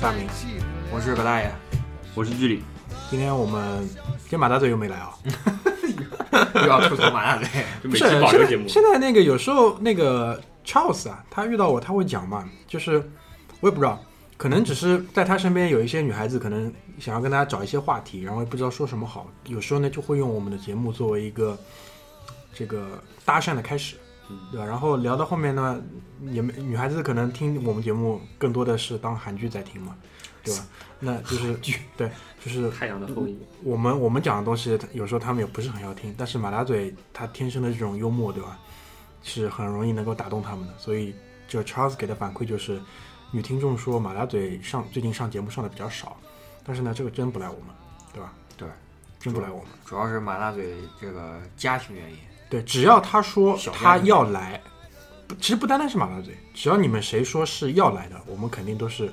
是大明。我是葛大爷，我是居里，今天我们今天马大嘴又没来啊，又要吐槽马大嘴。不是就每期保留节目。现在那个有时候那个 Charles 啊，他遇到我他会讲嘛，就是我也不知道，可能只是在他身边有一些女孩子，可能想要跟大家找一些话题，然后也不知道说什么好，有时候呢就会用我们的节目作为一个这个搭讪的开始。对吧？然后聊到后面呢，也没女孩子可能听我们节目更多的是当韩剧在听嘛，对吧？那就是剧对，就是太阳的后裔，我们我们讲的东西，有时候他们也不是很要听，但是马大嘴他天生的这种幽默，对吧？是很容易能够打动他们的。所以就 Charles 给的反馈就是，女听众说马大嘴上最近上节目上的比较少，但是呢，这个真不赖我们，对吧？对，真不赖我们。主要是马大嘴这个家庭原因。对，只要他说他要来，其实不单单是马大嘴，只要你们谁说是要来的，我们肯定都是，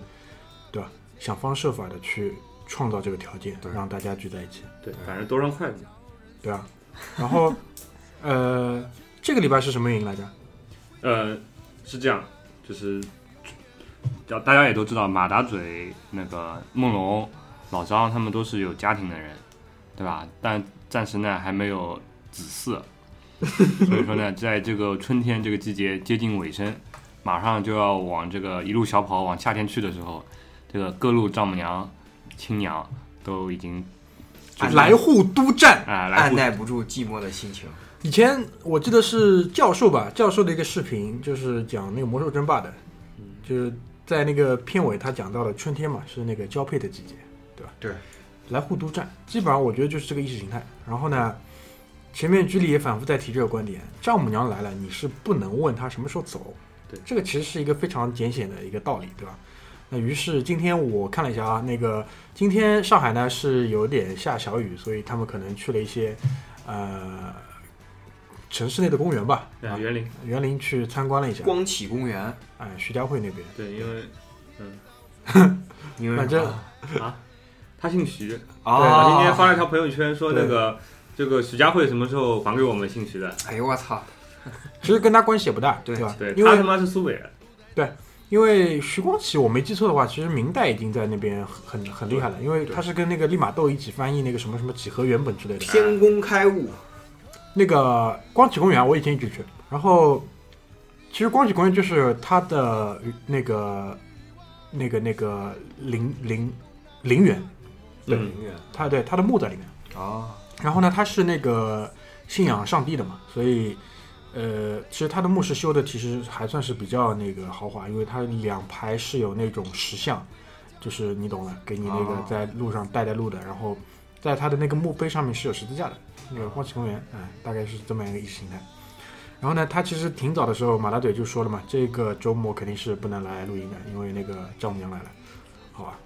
对吧？想方设法的去创造这个条件，让大家聚在一起。对，反正多双筷子。对啊，然后，呃，这个礼拜是什么原因来着？呃，是这样，就是，叫大家也都知道，马达嘴那个梦龙、老张他们都是有家庭的人，对吧？但暂时呢还没有子嗣，所以说呢，在这个春天这个季节接近尾声，马上就要往这个一路小跑往夏天去的时候，这个各路丈母娘、亲娘都已经按来沪督战。啊、来按耐不住寂寞的心情。以前我记得是教授吧，教授的一个视频，就是讲那个魔兽争霸的，就是在那个片尾他讲到了春天嘛，是那个交配的季节，对吧？对，来沪督战，基本上我觉得就是这个意识形态。然后呢，前面居里也反复在提这个观点，丈母娘来了，你是不能问她什么时候走。对。这个其实是一个非常简显的一个道理，对吧？那于是今天我看了一下啊，那个今天上海呢是有点下小雨，所以他们可能去了一些呃城市内的公园吧，啊园林，园林去参观了一下，光启公园，哎，徐家汇那边，对，因为因为 反正啊，他姓徐，啊，对，今天发了一条朋友圈说那个这个徐家汇什么时候还给我们姓徐的？哎呦我操，其实跟他关系也不大，对吧？对因为他他妈是苏北人，因为徐光启，我没记错的话，其实明代已经在那边很很很厉害了，因为他是跟那个利玛窦一起翻译那个什么什么几何原本之类的。天工开物，那个光启公园，我以前一直去。然后，其实光启公园就是他的那个、那个、那个陵陵陵园，对嗯，它对他的墓在里面。啊，然后呢，它是那个信仰上帝的嘛，所以呃，其实它的墓室修的其实还算是比较那个豪华，因为它两排是有那种石像，就是你懂了，给你那个在路上带带路的，然后在它的那个墓碑上面是有十字架的，那个光启公园，哎、大概是这么样一个意识形态。然后呢，他其实挺早的时候，马大嘴就说了嘛，这个周末肯定是不能来录音的，因为那个丈母娘来了，好吧？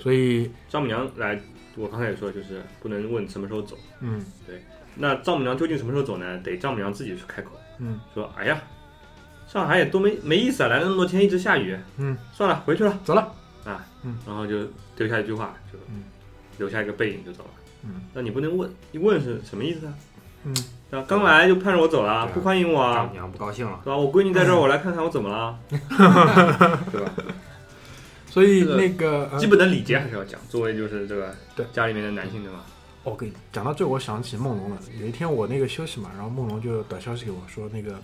所以，丈母娘来，我刚才也说，就是不能问什么时候走。嗯对那丈母娘究竟什么时候走呢？得丈母娘自己去开口，嗯说：“哎呀，上海也多没没意思啊，来了那么多天一直下雨，嗯，算了，回去了。走了啊。嗯，”然后就丢下一句话，就嗯留下一个背影就走了。嗯，那你不能问，一问是什么意思啊？嗯。对吧？刚来就盼着我走了，啊不欢迎我啊丈母，娘不高兴了。对吧？我闺女在这儿，我来看看我怎么了，对吧？所以那个、呃基本的礼节还是要讲，作为就是这个对家里面的男性，对吧？我跟你讲到这，我想起梦龙了。有一天我那个休息嘛，然后梦龙就短消息给我说，那个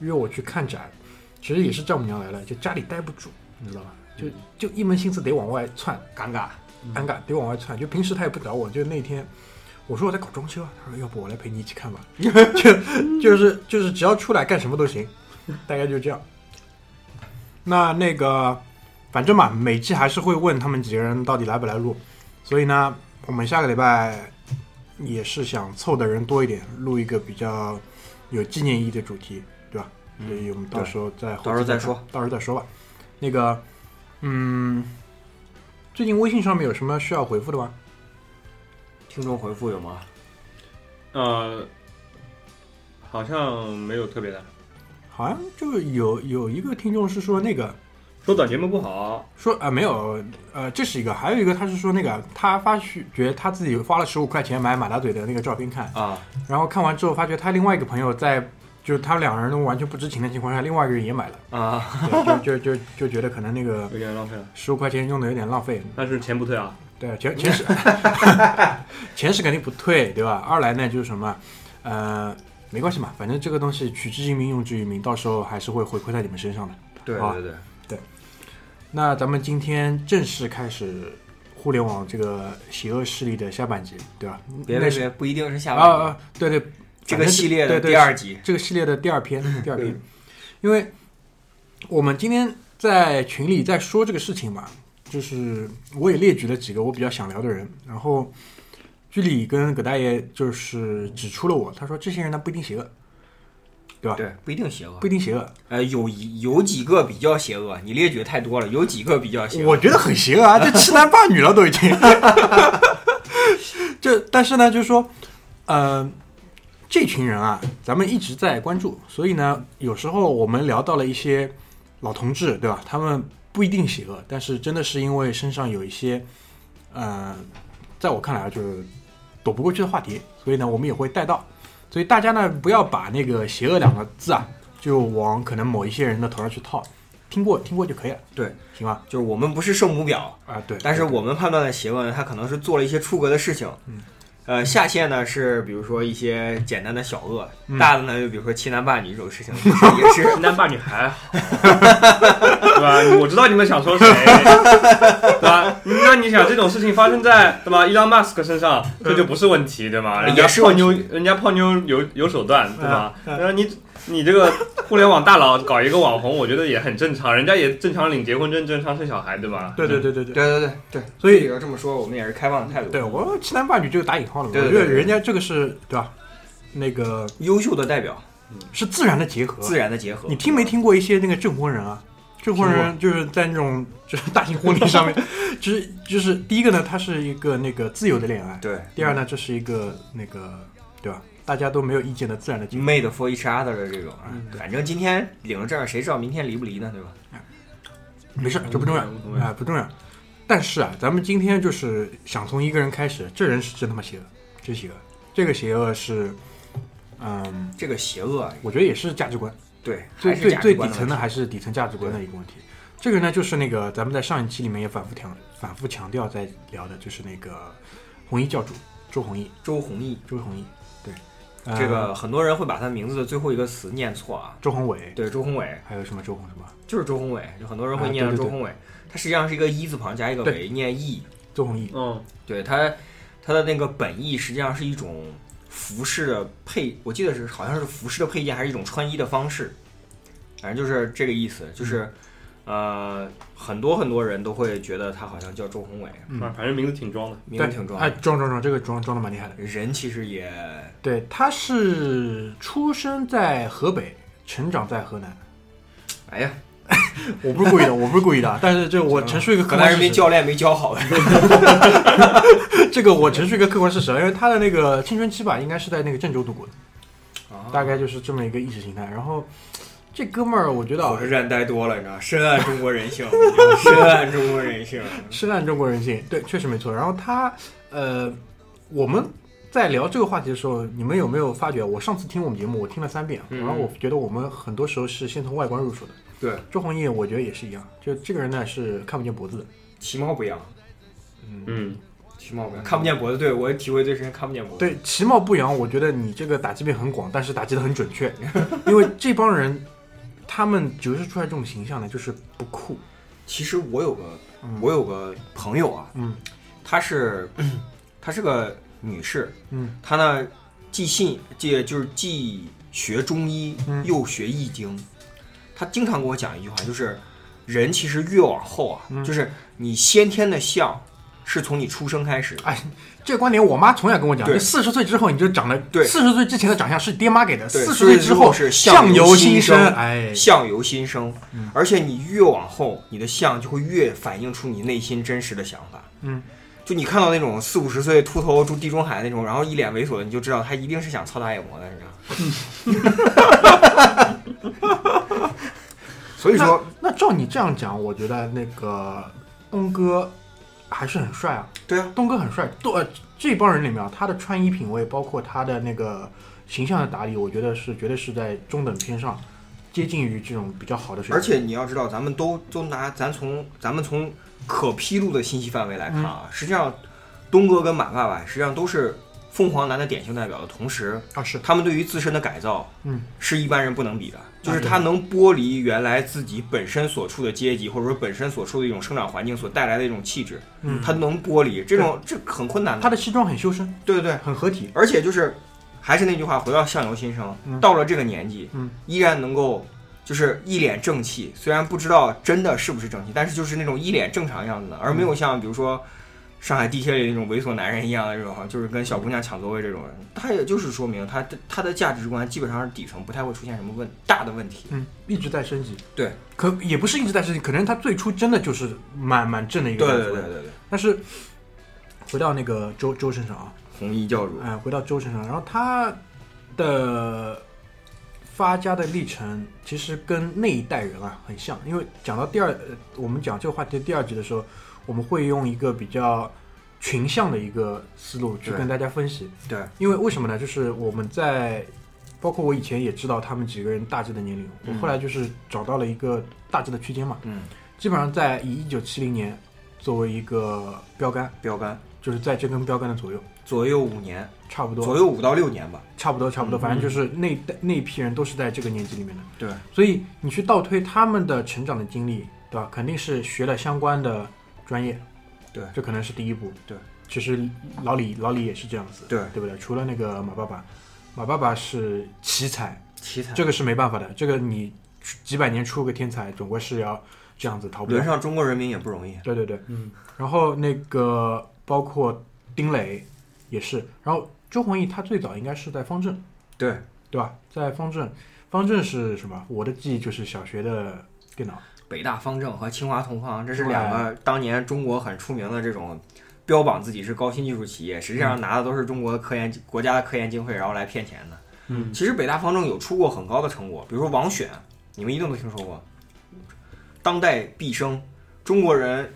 约我去看展，其实也是丈母娘来了，就家里待不住，你知道吧？就就一门心思得往外窜，尴尬，尴尬，得往外窜。就平时他也不找我，就那天我说我在搞装修啊，他说要不我来陪你一起看吧，就就是就是只要出来干什么都行，大概就这样。那那个反正嘛，每期还是会问他们几个人到底来不来录，所以呢，我们下个礼拜也是想凑的人多一点，录一个比较有纪念意义的主题，对吧？所以我们到时候再到时候再说，到时候再说吧。那个，嗯，最近微信上面有什么需要回复的吗？听众回复有吗？呃，好像没有特别的。好像就有有一个听众是说那个说短节目不好，说啊、没有，呃，这是一个，还有一个他是说那个他发去觉得他自己花了十五块钱买马大嘴的那个照片看，啊，然后看完之后发觉他另外一个朋友在就是他们两个人都完全不知情的情况下，另外一个人也买了，啊，对，就就就就觉得可能那个有点浪费了。十五块钱用的有点浪费，但是钱不退啊。对，钱钱是 钱是肯定不退，对吧？二来呢就是什么，呃，没关系嘛，反正这个东西取之于民，用之于民，到时候还是会回馈在你们身上的。好对对对，那咱们今天正式开始互联网这个邪恶势力的下半集，对吧？别别别，不一定是下啊半集，啊，对对，这个系列的第二集，这个系列的第二篇，第二篇，因为我们今天在群里在说这个事情嘛，就是我也列举了几个我比较想聊的人，然后居里跟葛大爷就是指出了我，他说这些人呢不一定邪恶，对吧？对，不一定邪恶不，一定邪恶，呃，有一有几个比较邪恶，你列举的太多了，有几个比较邪恶，我觉得很邪恶啊，这欺男霸女了都已经。这但是呢，就是说，呃，这群人啊，咱们一直在关注，所以呢，有时候我们聊到了一些老同志，对吧？他们不一定邪恶，但是真的是因为身上有一些，呃，在我看来啊，就是躲不过去的话题，所以呢，我们也会带到。所以大家呢，不要把那个“邪恶”两个字啊，就往可能某一些人的头上去套，听过听过就可以了，对，行吧？就是我们不是圣母婊，啊，对，但是我们判断的邪恶呢，他可能是做了一些出格的事情。嗯，呃，下线呢是比如说一些简单的小恶，嗯大的呢就比如说欺男霸女这种事情，也是 欺男霸女还好，对吧？我知道你们想说谁，对吧？那你想这种事情发生在对吧？伊朗马斯克身上，这就不是问题，对吗？人家泡妞，人家泡妞有有手段，对吧？嗯嗯然后你你这个互联网大佬搞一个网红，我觉得也很正常，人家也正常领结婚证，正常生小孩，对吧？对对对对对，对对对对，所以要这么说，我们也是开放的态度。对我欺男霸女就是打引号的嘛，对对对我觉得人家这个是对吧？那个优秀的代表，是自然的结合。自然的结合。你听没听过一些那个证婚人啊？证婚人就是在那种 就是大型婚礼上面，就是就是第一个呢，他是一个那个自由的恋爱；对第二呢，这是一个那个对吧？大家都没有意见的自然的 made for each other 的这种啊反正今天领了证，谁知道明天离不离呢？对吧？没事，这不重要啊、不重要。但是啊，咱们今天就是想从一个人开始，这人是真他妈邪恶，真邪恶。这个邪恶是，嗯，这个邪恶啊，我觉得也是价值观。对，最最最底层的还是底层价值观的一个问题。这个呢，就是那个咱们在上一期里面也反复强反复强调在聊的，就是那个红衣教主周鸿祎，周鸿祎，周鸿祎，对，呃这个很多人会把他名字的最后一个词念错啊。周宏伟，对，周宏伟。还有什么周宏什么？就是周宏伟，就很多人会啊念周宏伟，他实际上是一个一字旁加一个对。伟，念义。周鸿祎，嗯，对他，他的那个本意实际上是一种服饰的配，我记得是好像是服饰的配件，还是一种穿衣的方式，反正就是这个意思。就是，呃，很多很多人都会觉得他好像叫周宏伟，嗯反反正名字挺装的。名字挺装哎，装装装，这个装装的蛮厉害的。人其实也对，他是出生在河北，成长在河南。哎呀，我不是故意的，我不是故意的，但是这我陈述一个客河南人民。教练没教好，这个我陈述一个客观事实，因为他的那个青春期吧，应该是在那个郑州度过的，啊大概就是这么一个意识形态。然后这哥们儿，我觉得啊火车站待多了，你知道，深谙中国人性，深谙中国人性。深谙中国人性，对，确实没错。然后他，呃，我们在聊这个话题的时候，你们有没有发觉？我上次听我们节目，我听了三遍，嗯然后我觉得我们很多时候是先从外观入手的。对，周鸿祎，我觉得也是一样，就这个人呢是看不见脖子的。其貌不扬，嗯，其貌不扬，看不见脖子。对我体会最深，看不见脖子。对，其貌不扬，我觉得你这个打击面很广，但是打击的很准确，因为这帮人，他们折射出来这种形象呢，就是不酷。其实我有个嗯。我有个朋友啊，嗯。她是 她是个女士，嗯，她呢既信既就是既学中医嗯。又学易经，她经常跟我讲一句话，就是人其实越往后啊，嗯。就是你先天的相是从你出生开始的。哎，这个观点我妈从小跟我讲，四十岁之后你就长得，对四十岁之前的长相是爹妈给的，四十岁之后是相相由由心生，生哎，相由心生嗯，而且你越往后，你的相就会越反映出你内心真实的想法。嗯，就你看到那种四五十岁秃头住地中海那种，然后一脸猥琐的，你就知道他一定是想操大眼魔的，是吧？所以说，那照你这样讲，我觉得那个东哥还是很帅啊。对啊，东哥很帅，都呃这帮人里面啊，他的穿衣品味，包括他的那个形象的打理，我觉得是绝对是在中等偏上，接近于这种比较好的水平。而且你要知道，咱们都都拿咱从咱们从可披露的信息范围来看啊，实际上东哥跟马爸爸实际上都是凤凰男的典型代表的同时，啊是，他们对于自身的改造，嗯，是一般人不能比的。就是对他能剥离原来自己本身所处的阶级，或者说本身所处的一种生长环境所带来的一种气质，嗯，他能剥离这种这很困难的。他的西装很修身，对对对，很合体。而且就是还是那句话，回到相由心生，嗯到了这个年纪，嗯依然能够就是一脸正气，虽然不知道真的是不是正气，但是就是那种一脸正常样子的，而没有像比如说上海地铁里那种猥琐男人一样的这种，就是跟小姑娘抢座位这种人，他也就是说明他的他的价值观基本上是底层不太会出现什么问大的问题。嗯，一直在升级。对，可也不是一直在升级，可能他最初真的就是蛮蛮正的一个对。对对对对，但是回到那个周周身上啊，红衣教主，哎，回到周身上，然后他的发家的历程其实跟那一代人啊很像，因为讲到第二，呃我们讲这个话题的第二集的时候，我们会用一个比较群像的一个思路去跟大家分析。对，因为为什么呢？就是我们在，包括我以前也知道他们几个人大致的年龄，我嗯后来就是找到了一个大致的区间嘛，嗯，基本上在以一九七零年作为一个标杆，标杆。就是在这根标杆的左右，左右五年，差不多，左右五到六年吧。差不多，差不多，嗯反正就是那那一批人都是在这个年纪里面的。对，所以你去倒推他们的成长的经历，对吧？肯定是学了相关的专业，对这可能是第一步。对，其实老李老李也是这样子，对对不对？除了那个马爸爸，马爸爸是奇才，奇才，这个是没办法的，这个你几百年出个天才，总归是要这样子逃不掉轮。上中国人民也不容易。对对对，嗯，然后那个包括丁磊也是，然后周鸿祎他最早应该是在方正。对，对吧？在方正，方正是什么？我的记忆就是小学的电脑。北大方正和清华同方，这是两个当年中国很出名的这种标榜自己是高新技术企业，实际上拿的都是中国的科研国家的科研经费，然后来骗钱的。嗯其实北大方正有出过很高的成果，比如说王选，你们一定都听说过，当代毕生，中国人。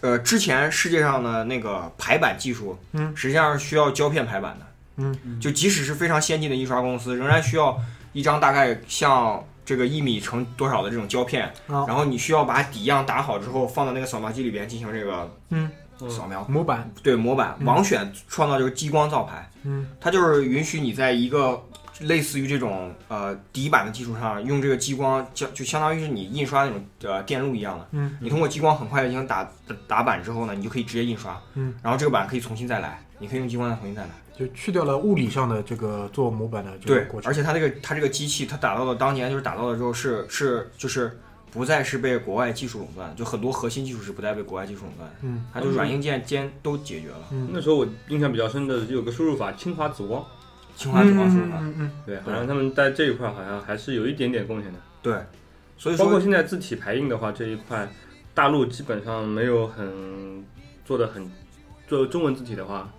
呃，之前世界上的那个排版技术，嗯，实际上是需要胶片排版的，嗯，就即使是非常先进的印刷公司，仍然需要一张大概像这个一米乘多少的这种胶片，啊。然后你需要把底样打好之后，放到那个扫描机里边进行这个嗯。扫描。模板。对模板，嗯。王选创造就是激光造牌，嗯。它就是允许你在一个类似于这种呃底板的基础上，用这个激光就就相当于是你印刷那种呃电路一样的，嗯。你通过激光很快的进行打打打板之后呢，你就可以直接印刷，嗯，然后这个板可以重新再来，你可以用激光再重新再来。就去掉了物理上的这个做模板的这个对过，程。而且它这个它这个机器，它打造的当年就是打造的时候是是就是不再是被国外技术垄断，就很多核心技术是不再被国外技术垄断，嗯。它就软硬件兼都解决了。嗯，那时候我印象比较深的有个输入法清华紫光，清华紫光输入法，嗯。嗯嗯。对，好像他们在这一块好像还是有一点点贡献的。对，所以包括说现在字体排印的话，这一块大陆基本上没有很做的很，做中文字体的话，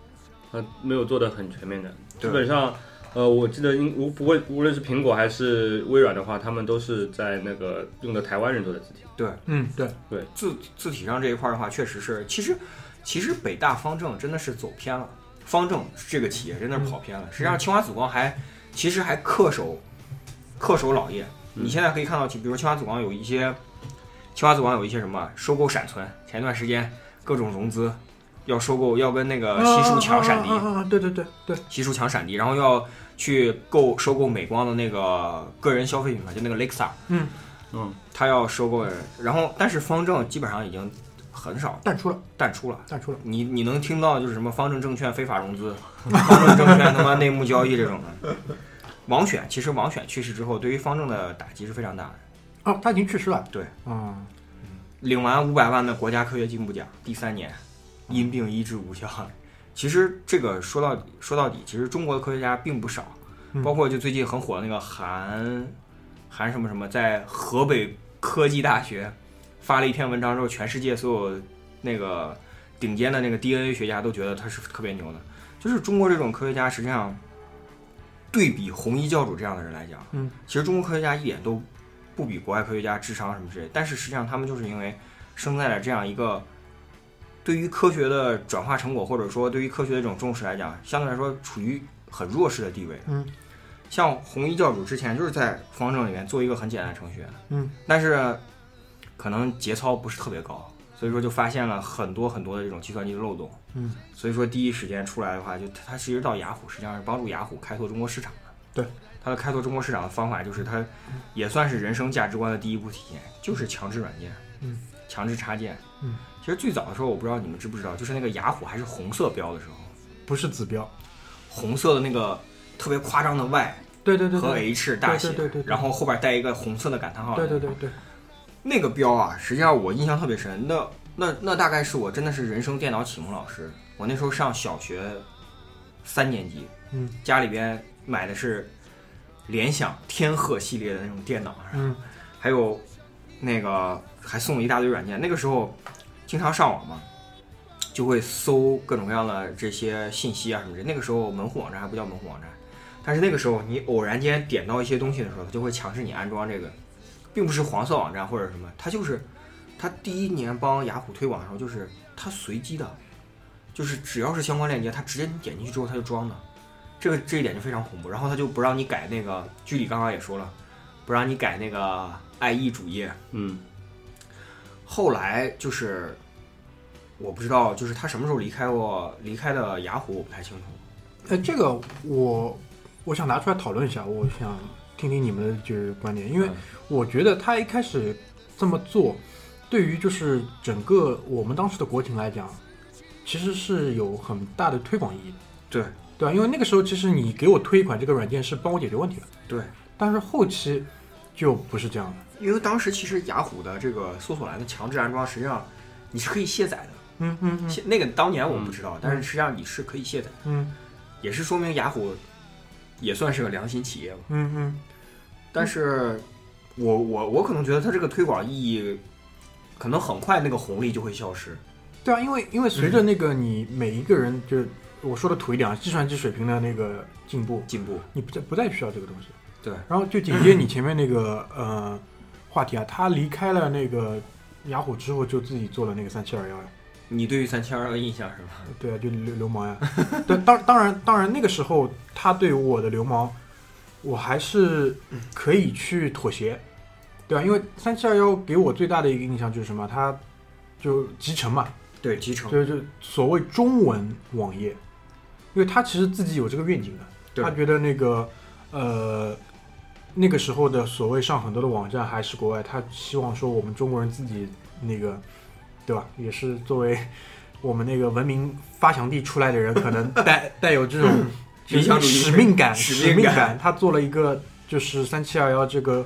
呃，没有做的很全面的。基本上，呃，我记得应无不会无论是苹果还是微软的话，他们都是在那个用的台湾人做的字体。对嗯，对对，字字体上这一块的话，确实是，其实其实北大方正真的是走偏了，方正这个企业真的是跑偏了。实际上，清华紫光还其实还恪守恪守老业。你现在可以看到，比如清华紫光有一些，清华紫光有一些什么收购闪存，前段时间各种融资。要收购，要跟那个西数抢闪迪，对对对对，西数抢闪迪，然后要去购收购美光的那个个人消费品牌，就那个 Lexa，嗯嗯，他要收购，然后但是方正基本上已经很少淡出了，淡出了。淡出了。你你能听到就是什么方正证券非法融资，方正证券他妈内幕交易这种的。王选其实王选去世之后，对于方正的打击是非常大的。哦，他已经去世了。对，啊，领完五百万的国家科学进步奖，第三年因病医治无效。其实这个说到底说到底，其实中国的科学家并不少，嗯包括就最近很火的那个韩韩什么什么，在河北科技大学发了一篇文章之后，全世界所有那个顶尖的那个 DNA 学家都觉得他是特别牛的。就是中国这种科学家，实际上对比红衣教主这样的人来讲，嗯，其实中国科学家一点都不比国外科学家智商什么之类，但是实际上他们就是因为生在了这样一个对于科学的转化成果，或者说对于科学的这种重视来讲，相对来说处于很弱势的地位。嗯，像红衣教主之前就是在方正里面做一个很简单的程序员，嗯，但是可能节操不是特别高，所以说就发现了很多很多的这种计算机的漏洞。嗯，所以说第一时间出来的话，就他他其实到雅虎实际上是帮助雅虎开拓中国市场的。对，他的开拓中国市场的方法就是他也算是人生价值观的第一步体现，就是强制软件，嗯，强制插件，嗯。其实最早的时候，我不知道你们知不知道，就是那个雅虎还是红色标的时候，不是紫标。红色的那个特别夸张的 Y 和对对对和 H 大写，对对对对对然后后边带一个红色的感叹号，对对对对，那个标啊，实际上我印象特别深。那那那大概是我真的是人生电脑启蒙老师。我那时候上小学三年级，嗯家里边买的是联想天鹤系列的那种电脑，嗯还有那个还送了一大堆软件。那个时候经常上网嘛，就会搜各种各样的这些信息啊什么的。那个时候门户网站还不叫门户网站，但是那个时候你偶然间点到一些东西的时候，它就会强制你安装这个，并不是黄色网站或者什么，它就是它第一年帮雅虎推广的时候，就是它随机的，就是只要是相关链接，它直接你点进去之后它就装的。这个这一点就非常恐怖，然后它就不让你改那个，居里刚刚也说了，不让你改那个 IE 主页，嗯，后来就是我不知道，就是他什么时候离开过离开的雅虎，我不太清楚。呃，这个我我想拿出来讨论一下，我想听听你们的就是观点，因为嗯我觉得他一开始这么做，对于就是整个我们当时的国情来讲，其实是有很大的推广意义的，对对吧？因为那个时候其实你给我推一款这个软件是帮我解决问题的，对，但是后期就不是这样的。因为当时其实雅虎的这个搜索栏的强制安装，实际上你是可以卸载的。嗯嗯嗯那个当年我不知道，但是实际上你是可以卸载的，嗯也是说明雅虎也算是个良心企业吧。嗯嗯，但是我我我可能觉得它这个推广意义，可能很快那个红利就会消失。对啊，因为因为随着那个你每一个人就是我说的土一点啊，计算机水平的那个进步，进步，你不再不再需要这个东西。对，然后就紧接你前面那个呃话题啊，他离开了那个雅虎之后，就自己做了那个三七二幺呀。你对于三七二的印象是吧？对啊，就流流氓呀。但，当当然当然那个时候他对我的流氓，我还是可以去妥协，对吧、因为三七二幺给我最大的一个印象就是什么，它就集成嘛，对，集成，就是所谓中文网页，因为他其实自己有这个愿景的，他觉得那个呃那个时候的所谓上很多的网站还是国外，他希望说我们中国人自己那个对吧？也是作为我们那个文明发祥地出来的人可能带 带有这种理想使命感使命感他做了一个就是三七二幺这个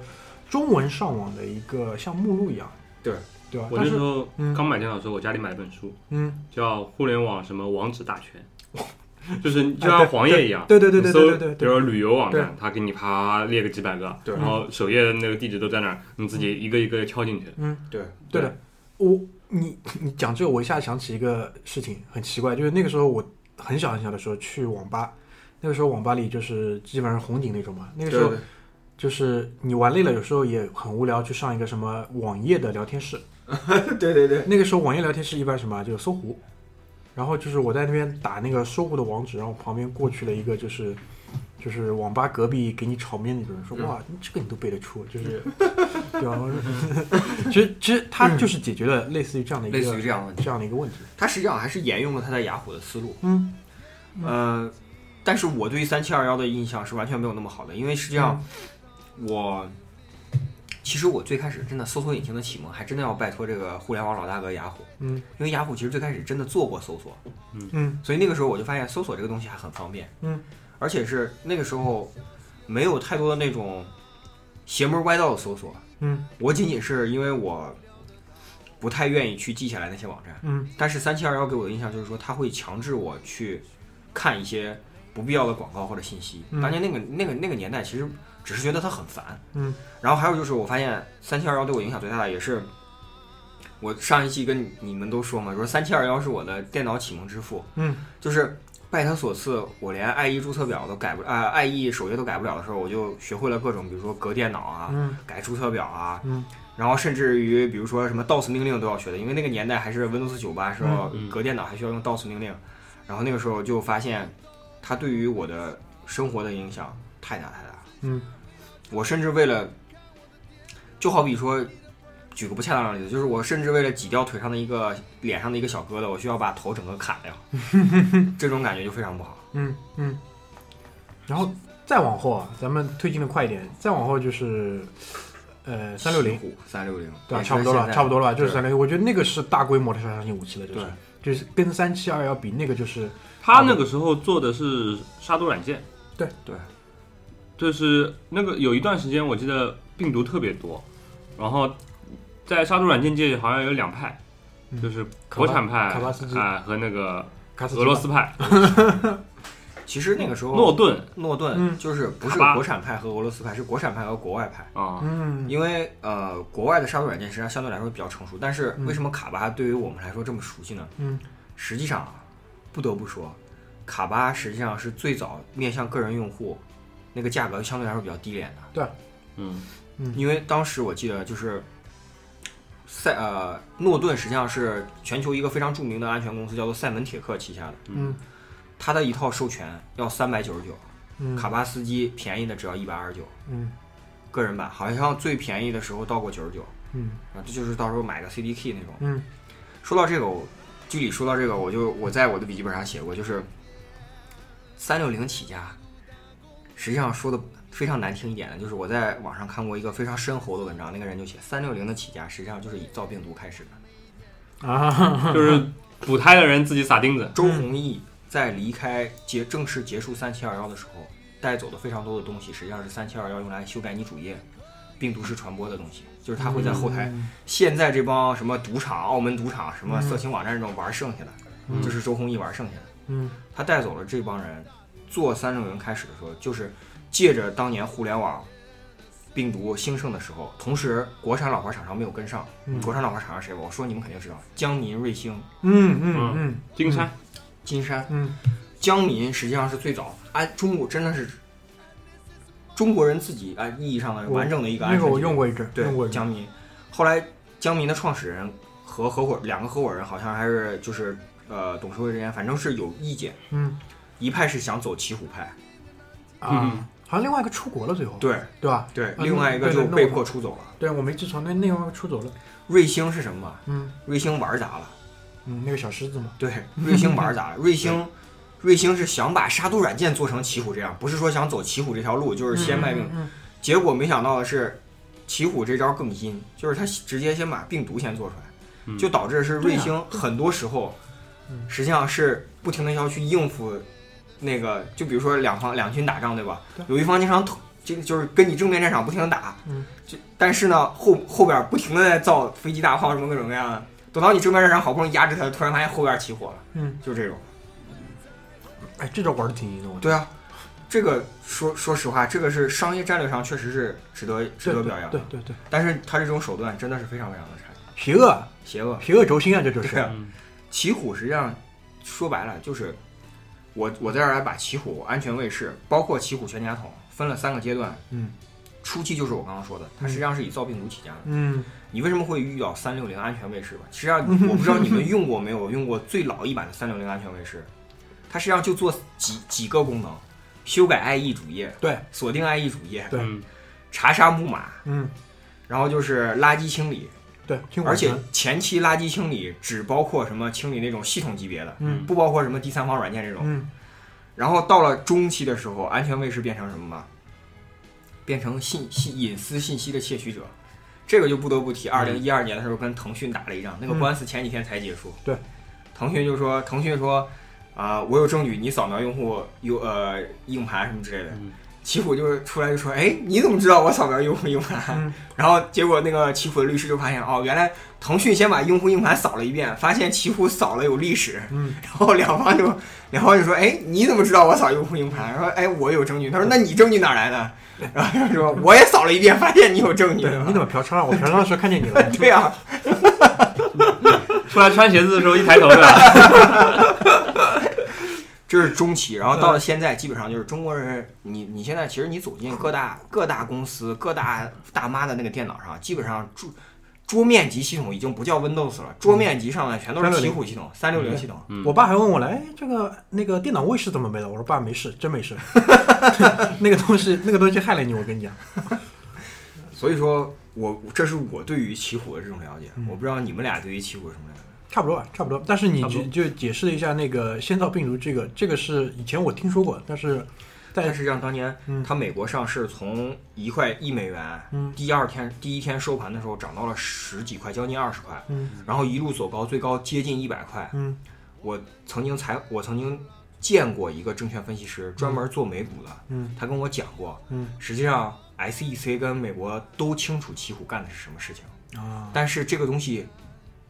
中文上网的一个像目录一样对。对吧？我那时候刚买电脑的时候我家里买一本书嗯叫互联网什么网址大全就是就像黄页一样对对对对对比如说旅游网站他给你啪列个几百个然后首页的那个地址都在那儿你自己一个一个敲进去嗯对对的我你你讲这个，我一下想起一个事情，很奇怪，就是那个时候我很小很小的时候去网吧，那个时候网吧里就是基本上红警那种嘛，那个时候就是你玩累了，有时候也很无聊，去上一个什么网页的聊天室，对对对，那个时候网页聊天室一般什么啊？就是搜狐，然后就是我在那边打那个搜狐的网址，然后旁边过去了一个就是。就是网吧隔壁给你炒面那种人说嗯。哇，你这个你都背得出，就是，对吧？其实其实他就是解决了类似于这样的一个类似于这样的，这样的一个问题。他实际上还是沿用了他在雅虎的思路。嗯。呃，但是我对于三七二幺的印象是完全没有那么好的，因为实际上我其实我最开始真的搜索引擎的启蒙，还真的要拜托这个互联网老大哥雅虎，嗯。因为雅虎其实最开始真的做过搜索，嗯嗯。所以那个时候我就发现搜索这个东西还很方便，嗯，而且是那个时候没有太多的那种邪门歪道的搜索，嗯我仅仅是因为我不太愿意去记下来那些网站，嗯但是三七二幺给我的印象就是说，它会强制我去看一些不必要的广告或者信息。嗯当年那个那个那个年代，其实只是觉得它很烦。嗯然后还有就是，我发现三七二幺对我影响最大的也是，我上一期跟你你们都说嘛，说三七二幺是我的电脑启蒙之父，嗯就是拜他所赐，我连 IE 注册表都改不啊、IE 首页都改不了的时候，我就学会了各种，比如说隔电脑啊，嗯改注册表啊，嗯然后甚至于比如说什么 DOS 命令都要学的，因为那个年代还是 Windows 九八时候嗯嗯革电脑还需要用 DOS 命令，然后那个时候就发现它对于我的生活的影响太大太大了。嗯我甚至为了，就好比说，举个不恰当的例子，就是我甚至为了挤掉腿上的一个脸上的一个小疙瘩，我需要把头整个砍掉，这种感觉就非常不好。嗯嗯，然后再往后啊，咱们推进的快一点，再往后就是呃三六零，三六零，对吧？差不多了，差不多了吧，就是三对六零。我觉得那个是大规模的杀伤性武器了，就是对就是跟三七二幺比，那个就是他那个时候做的是杀毒软件，对对，就是那个有一段时间我记得病毒特别多，然后在杀毒软件界好像有两派，嗯就是国产派卡巴斯基哎和那个俄罗斯派 其实那个时候诺顿诺顿嗯就是不是国产派和俄罗斯派，是国产派和国外派。啊，嗯因为呃，国外的杀毒软件实际上相对来说比较成熟，但是为什么卡巴对于我们来说这么熟悉呢？嗯实际上啊，不得不说，卡巴实际上是最早面向个人用户，那个价格相对来说比较低廉的。对嗯因为当时我记得就是赛呃诺顿实际上是全球一个非常著名的安全公司，叫做赛门铁克旗下的，嗯。它的一套授权要三百九十九，嗯。卡巴斯基便宜的只要一百二十九，嗯。个人版好像最便宜的时候到过九十九嗯。啊，这就是到时候买个 CDK 那种。嗯。说到这个，我具体说到这个，我就我在我的笔记本上写过，就是三六零起家，实际上说的非常难听一点的，就是我在网上看过一个非常深喉的文章，那个人就写三六零的起家实际上就是以造病毒开始的。啊，就是补胎的人自己撒钉子，周鸿祎在离开结正式结束三七二幺的时候，带走的非常多的东西，实际上是三七二幺用来修改你主页病毒式传播的东西，就是他会在后台。现在这帮什么赌场、澳门赌场、什么色情网站这种玩剩下的，嗯就是周鸿祎玩剩下的。嗯他带走了这帮人，做三六零开始的时候，就是借着当年互联网病毒兴盛的时候，同时国产老牌厂商没有跟上。嗯国产老牌厂商谁？我说你们肯定知道，江民、瑞星、嗯嗯嗯金山。金山。嗯。江民实际上是最早按中国真的是中国人自己按意义上的完整的一个安那个我用过一阵，用过一阵。对江民，后来江民的创始人和合伙两个合伙人好像还是就是呃董事会之间，反正是有意见，嗯。一派是想走奇虎派，啊，好像另外一个出国了，最后对对吧？对，啊另外一个就被迫出走了。对，我没记错，那另外一个出走了。瑞星是什么嘛？嗯瑞星玩砸了，嗯，那个小狮子嘛。对，瑞星玩砸了，瑞星。瑞星是想把杀毒软件做成奇虎这样，不是说想走奇虎这条路，就是先卖病。嗯结果没想到的是，奇虎这招更阴，就是他直接先把病毒先做出来，嗯就导致是瑞星很多时候嗯实际上是不停的要去应付那个，就比如说两方两军打仗对吧对？有一方经常捅，这个就是跟你正面战场不停的打，嗯，就但是呢后后边不停的在造飞机大炮什么各种各样的，等到你正面战场好不容易压制他，突然发现后边起火了，嗯，就这种。哎，这招玩的挺阴的。对啊，这个说说实话，这个是商业战略上确实是值得值得表扬的。对对对，但是他这种手段真的是非常非常的差，邪恶邪恶。邪恶轴心啊，这就是。对啊嗯奇虎实际上说白了就是，我我在这儿来把奇虎安全卫士，包括奇虎全家桶分了三个阶段。嗯初期就是我刚刚说的，它实际上是以造病毒起家的。嗯你为什么会遇到三六零安全卫士吧？实际上 我不知道你们用过没有，用过最老一版的三六零安全卫士，它实际上就做几几个功能：修改 IE 主页，对，锁定 IE 主页，对嗯查杀木马，嗯然后就是垃圾清理，对，听而且前期垃圾清理只包括什么清理那种系统级别的，嗯不包括什么第三方软件这种。嗯然后到了中期的时候，安全卫士变成什么嘛？变成信信隐私信息的窃取者，这个就不得不提，二零一二年的时候跟腾讯打了一仗，那个嗯官司前几天才结束。对，腾讯就说，腾讯说，啊、我有证据，你扫描用户有呃硬盘什么之类的。嗯奇虎就是出来就说，哎，你怎么知道我扫描用户硬盘？嗯然后结果那个奇虎的律师就发现，哦，原来腾讯先把用户硬盘扫了一遍，发现奇虎扫了有历史，嗯，然后两方就两方就说，哎，你怎么知道我扫用户硬盘？说，哎，我有证据。他说，那你证据哪来的？然后他说，我也扫了一遍，发现你有证据。你怎么嫖娼啊？我嫖娼的时候看见你了。对呀、出来穿鞋子的时候一抬头是吧？这是中期，然后到了现在，基本上就是中国人，你你现在其实你走进各大各大公司、各大大妈的那个电脑上，基本上桌桌面级系统已经不叫 Windows 了，桌面级上的全都是奇虎系统、三六零系统。嗯我爸还问我来，哎，这个那个电脑卫士怎么没了？我说爸没事，真没事。那个东西，那个东西害了你，我跟你讲。所以说我这是我对于奇虎的这种了解，嗯我不知道你们俩对于奇虎有什么了解。差不多吧，差不多。但是你就就解释了一下那个先兆病毒，这个这个是以前我听说过，但是在但实际上当年嗯。它美国上市从一块一美元，嗯。第二天第一天收盘的时候涨到了十几块，将近二十块，嗯。然后一路走高，最高接近一百块。嗯。我曾经才，我曾经见过一个证券分析师，专门做美股的，嗯。他跟我讲过，嗯。实际上 SEC 跟美国都清楚奇虎干的是什么事情，啊，但是这个东西，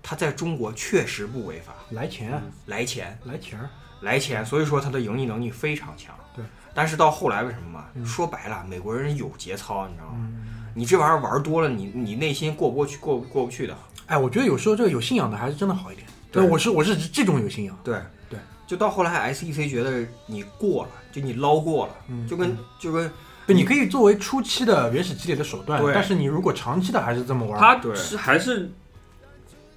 它在中国确实不违法，来钱啊来钱来钱儿，来钱，所以说他的盈利能力非常强。对，但是到后来为什么嘛？嗯说白了，美国人有节操，你知道吗？嗯。你这玩意儿玩多了，你你内心过不过去，过过不去的。哎，我觉得有时候这个有信仰的还是真的好一点。对我是我是这种有信仰。对对，就到后来 SEC 觉得你过了，就你捞过了，嗯就跟就跟对，你可以作为初期的原始积累的手段，对但是你如果长期的还是这么玩，他对是还是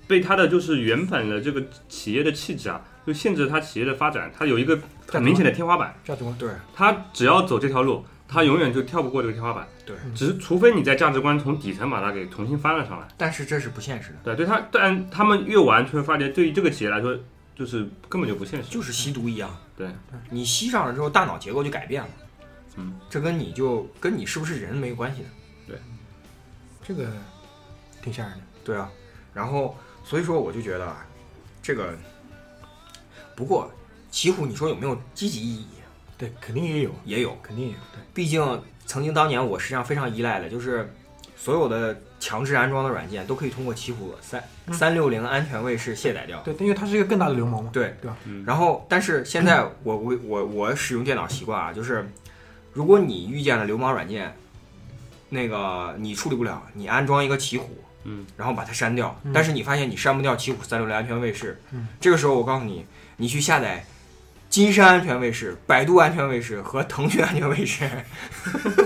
被他的就是原本的这个企业的气质啊，就限制了他企业的发展，他有一个很明显的天花板，价值观。对他只要走这条路，他永远就跳不过这个天花板。对，只是除非你在价值观从底层把它给重新翻了上来。但是这是不现实的，对，对他，但他们越玩，就会发觉对于这个企业来说，就是根本就不现实。就是吸毒一样。对，你吸上了之后，大脑结构就改变了。嗯，这跟你就跟你是不是人没有关系的。对这个挺吓人的。对啊，然后所以说我就觉得啊，这个不过奇虎你说有没有积极意义？对，肯定也有，也有，肯定也有。对，毕竟曾经当年我实际上非常依赖的就是所有的强制安装的软件都可以通过奇虎三嗯三六零安全卫士卸载掉。对，因为它是一个更大的流氓嘛。对对吧？嗯，然后，但是现在我我我我使用电脑习惯啊，就是如果你遇见了流氓软件，那个你处理不了，你安装一个奇虎，嗯，然后把它删掉，嗯。但是你发现你删不掉奇虎三六零安全卫士，嗯，这个时候我告诉你，你去下载金山安全卫士、百度安全卫士和腾讯安全卫士，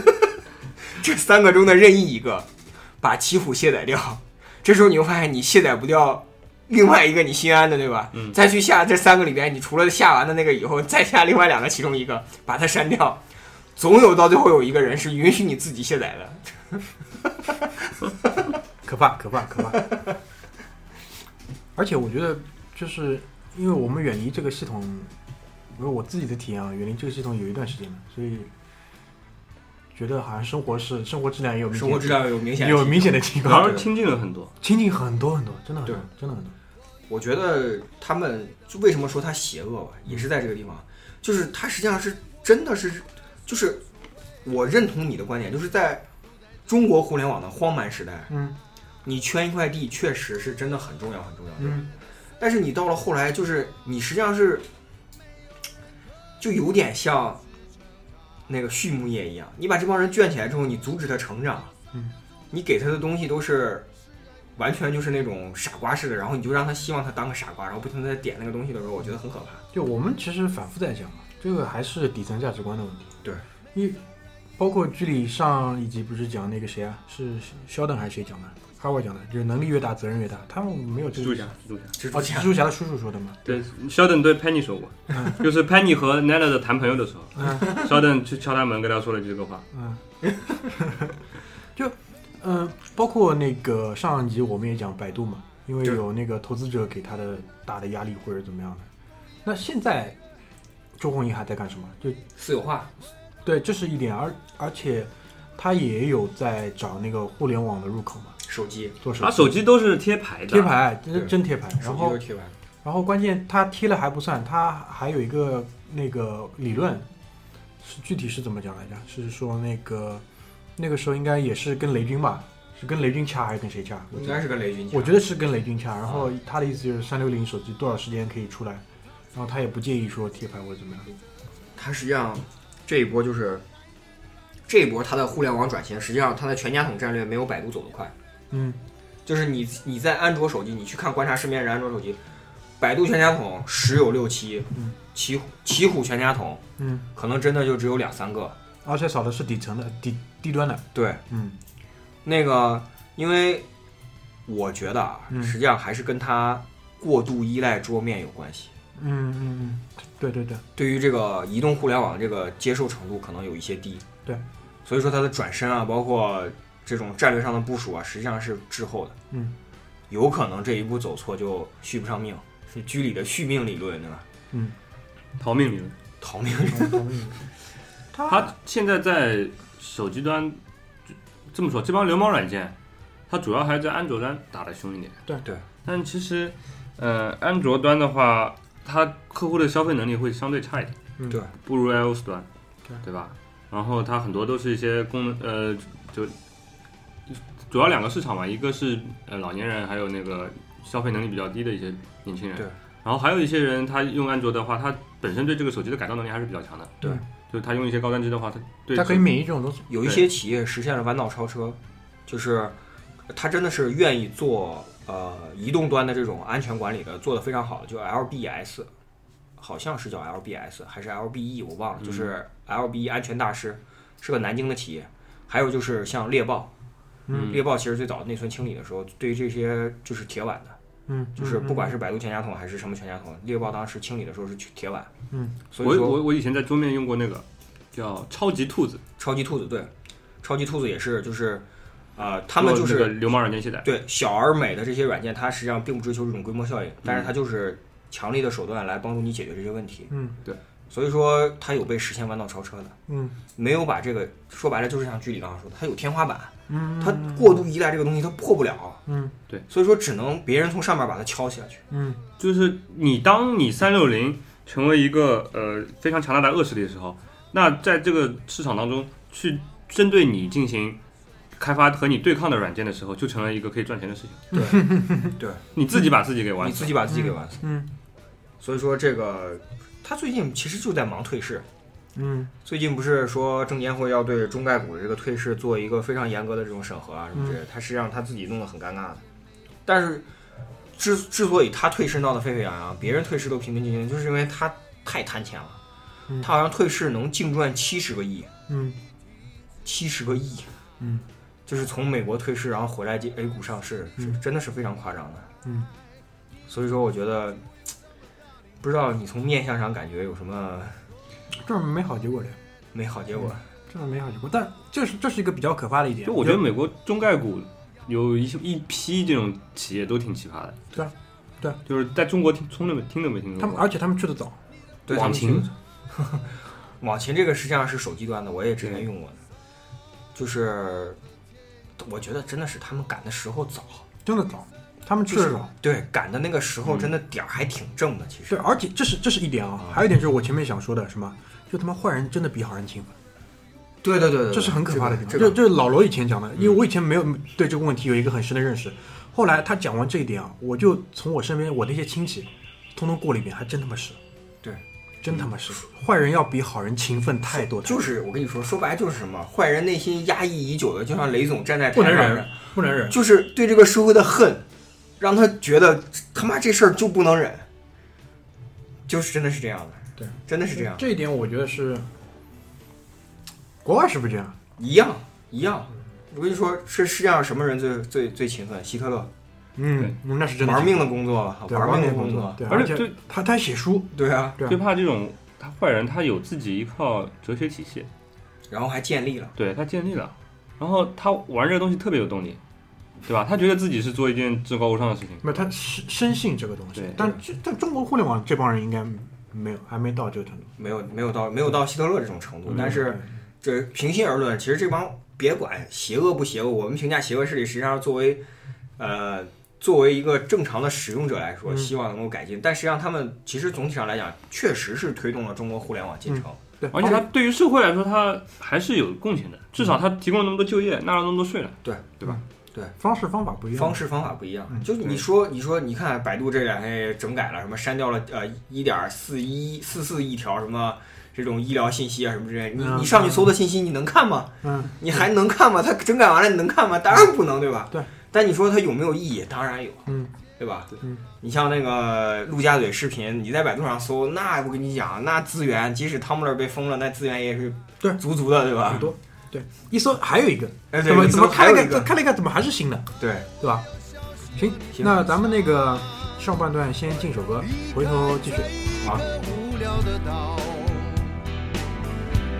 这三个中的任意一个，把奇虎卸载掉，这时候你会发现你卸载不掉另外一个你心安的，对吧？嗯。再去下这三个里边，你除了下完的那个以后，再下另外两个其中一个，把它删掉，总有到最后有一个人是允许你自己卸载的。可怕，可怕，可怕。而且我觉得，就是因为我们远离这个系统，因为我自己的体验啊，远离这个系统有一段时间了，所以觉得好像生活是生活质量也有明显生活质量有明显有明显的提高，反而亲近了很多。亲近很多很多，真的很多，真的很多。我觉得他们就为什么说他邪恶吧，也是在这个地方，就是他实际上是真的是，就是我认同你的观点，就是在中国互联网的荒蛮时代，嗯你圈一块地确实是真的很重要很重要，对嗯，但是你到了后来，就是你实际上是，就有点像那个畜牧业一样，你把这帮人圈起来之后，你阻止他成长，嗯，你给他的东西都是完全就是那种傻瓜式的，然后你就让他希望他当个傻瓜，然后不停的在点那个东西的时候，我觉得很可怕。就我们其实反复在讲嘛，这个还是底层价值观的问题。对，一包括剧里上一集不是讲那个谁啊，是肖登还是谁讲的？哈维讲的，就是能力越大，责任越大。他们没有蜘蛛侠，蜘蛛侠。哦，蜘蛛侠蜘蛛侠的叔叔说的嘛。对，肖顿对 Penny 说过，嗯 就是 Penny 和 Nana 的谈朋友的时候，嗯肖登去敲他门，跟他说了这个话。嗯，就嗯、包括那个上一集我们也讲百度嘛，因为有那个投资者给他的大的压力或者怎么样的。那现在周鸿祎还在干什么？就私有化，对，这是一点，而而且，他也有在找那个互联网的入口嘛，手机，做手他手机都是贴牌的，贴牌，真真贴牌。然后贴牌。然后关键他贴了还不算，他还有一个那个理论，是具体是怎么讲来着？是说那个那个时候应该也是跟雷军吧？是跟雷军掐还是跟谁掐？我应该是跟雷军掐。我觉得是跟雷军掐。然后他的意思就是三六零手机多少时间可以出来，然后他也不介意说贴牌或者怎么样。他实际上这一波就是这一波他的互联网转型，实际上他的全家桶战略没有百度走得快。嗯，就是你你在安卓手机，你去看观察身边人安卓手机，百度全家桶十有六七，嗯。奇虎奇虎全家桶嗯，可能真的就只有两三个。而且少的是底层的低低端的。对，嗯。那个因为我觉得啊，嗯。实际上还是跟它过度依赖桌面有关系。嗯嗯嗯，对对对，对于这个移动互联网这个接受程度可能有一些低。对，所以说它的转身啊，包括这种战略上的部署啊，实际上是滞后的。嗯，有可能这一步走错就续不上命，是居里的续命理论，对吧？嗯，逃命理论。逃命。他他现在在手机端，就这么说，这帮流氓软件，它主要还是在安卓端打得凶一点。对对。但其实，呃，安卓端的话，它客户的消费能力会相对差一点，嗯对不如 iOS 端，对对吧？然后它很多都是一些功能，呃，就主要两个市场嘛，一个是呃老年人，还有那个消费能力比较低的一些年轻人。对。然后还有一些人，他用安卓的话，他本身对这个手机的改造能力还是比较强的。对。就是他用一些高端机的话，他对他可以免疫这种东西。有一些企业实现了弯道超车，就是他真的是愿意做呃移动端的这种安全管理的，做的非常好，就 LBS，好像是叫 LBS 还是 LBE 我忘了，就是 LBE 安全大师，是个南京的企业。还有就是像猎豹，嗯猎豹其实最早内存清理的时候，对于这些就是铁碗的，嗯，就是不管是百度全家桶还是什么全家桶，猎豹当时清理的时候是铁碗，嗯，所以说我我我以前在桌面用过那个叫超级兔子，超级兔子对，超级兔子也是就是，呃，他们就是流氓软件卸载。对小而美的这些软件，它实际上并不追求这种规模效应，但是它就是强力的手段来帮助你解决这些问题。嗯，对。所以说它有被实现弯道超车的，嗯没有把这个说白了就是像居里刚刚说的，它有天花板，嗯，他过度依赖这个东西他破不了，嗯。对。所以说只能别人从上面把它敲下去。嗯。就是你当你三六零成为一个呃非常强大的恶势力的时候，那在这个市场当中去针对你进行开发和你对抗的软件的时候，就成了一个可以赚钱的事情。对对，你自己把自己给玩死。你自己把自己给玩死。嗯。所以说这个他最近其实就在忙退市，嗯。最近不是说证监会要对中概股的这个退市做一个非常严格的这种审核啊什么之类的，他实际上他自己弄得很尴尬的。但是之之所以他退市闹得沸沸扬扬，别人退市都平平静静，就是因为他太贪钱了。嗯。他好像退市能净赚七十个亿，嗯。七十个亿，嗯，就是从美国退市然后回来进 A 股上市，是嗯真的是非常夸张的。嗯，所以说我觉得，不知道你从面相上感觉有什么这种没好结果的，没好结果？这种没好结果。但这是这是一个比较可怕的一点。就我觉得美国中概股有一些一批这种企业都挺奇葩的。对啊对啊，就是在中国听从来没听都没听说过。他们而且他们去的早。对网秦，网秦 这个实际上是手机端的，我也之前用过的，就是我觉得真的是他们赶的时候早，真的早，他们去的早。对，赶的那个时候真的点儿还挺正的，其实对，。而且这是这是一点啊，还有一点就是我前面想说的什么，就他妈坏人真的比好人勤奋，对对对对，这是很可怕的地方。这个就就是老罗以前讲的，因为我以前没有对这个问题有一个很深的认识，后来他讲完这一点啊，我就从我身边我那些亲戚，通通过了一遍，还真他妈是，对，真他妈是，坏人要比好人勤奋太多，就是我跟你说，说白了就是什么，坏人内心压抑已久的，就像雷总站在不能台上忍，不能忍。就是对这个社会的恨，让他觉得他妈这事儿就不能忍，就是真的是这样的，对，真的是这样，这一点我觉得是，国外是不是这样？一样一样。我跟你说，是世界上什么人最最最勤奋？希特勒，嗯，那是真的。玩命的工作，了玩命的的工工作，对，而且对他他写书，对啊，对最怕这种他坏人，他有自己一套哲学体系，然后还建立了，对他建立了，然后他玩这个东西特别有动力，对吧？他觉得自己是做一件至高无上的事情，没有他深深信这个东西对，但这但中国互联网这帮人应该没有，还没到这个程度。没有没有到没有到希特勒这种程度，但是这平心而论，其实这帮别管邪恶不邪恶，我们评价邪恶势力实际上作为呃作为一个正常的使用者来说，嗯希望能够改进。但实际上他们其实总体上来讲，确实是推动了中国互联网进程。对，而且它对于社会来说，它还是有贡献的，至少它提供了那么多就业，纳了那么多税了。对对吧？方式方法不一样，方式方法不一样，嗯就是你说你说你看百度这两天也整改了，什么删掉了呃一点四一四四亿条什么这种医疗信息啊什么之类，你嗯你上去搜的信息你能看吗？嗯，你还能看吗？它整改完了你能看吗？当然不能，对吧？对。但你说它有没有意义？当然有，嗯，对吧？对。你像那个陆家嘴视频，你在百度上搜，那我跟你讲，那资源即使 Tumblr 被封了，那资源也是对足足的，对吧很？多。对，一搜还有一个，哎，对怎么怎么开了还有一个？个开了一个，怎么还是新的，对，对吧？行，行那咱们那个上半段先进首歌，回头继续。好。无聊的岛，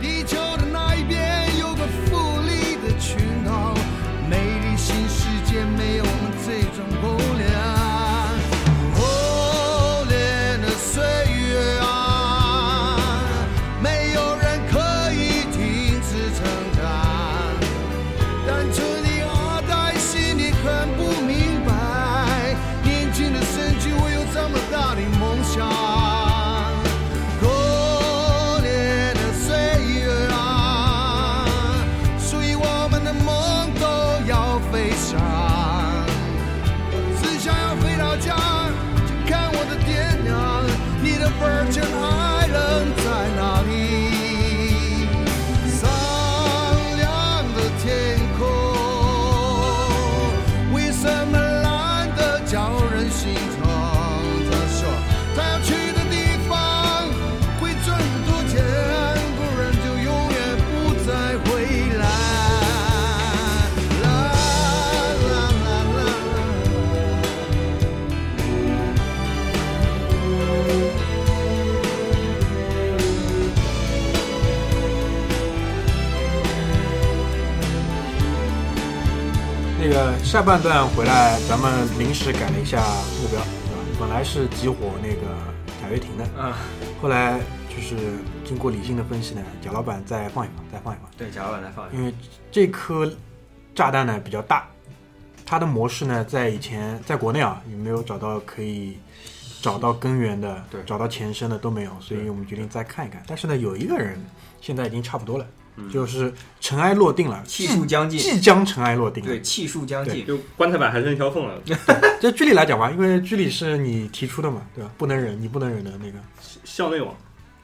地球的那一边有个富丽的群岛，美丽新世界没有我们这种破裂，下半段回来，咱们临时改了一下目标，对吧？本来是激活那个贾跃亭的，嗯，后来就是经过理性的分析呢，贾老板再放一放，再放一放，对，贾老板再放一放。因为这颗炸弹呢比较大，它的模式呢在以前在国内啊也没有找到可以找到根源的，对找到前身的都没有，所以我们决定再看一看。但是呢，有一个人现在已经差不多了，就是尘埃落定了，气数将近即将尘埃落定了。对，气数将近。就棺材板还剩一条缝了。这剧里来讲吧，因为剧里是你提出的嘛，对吧？不能忍，你不能忍的那个校内网，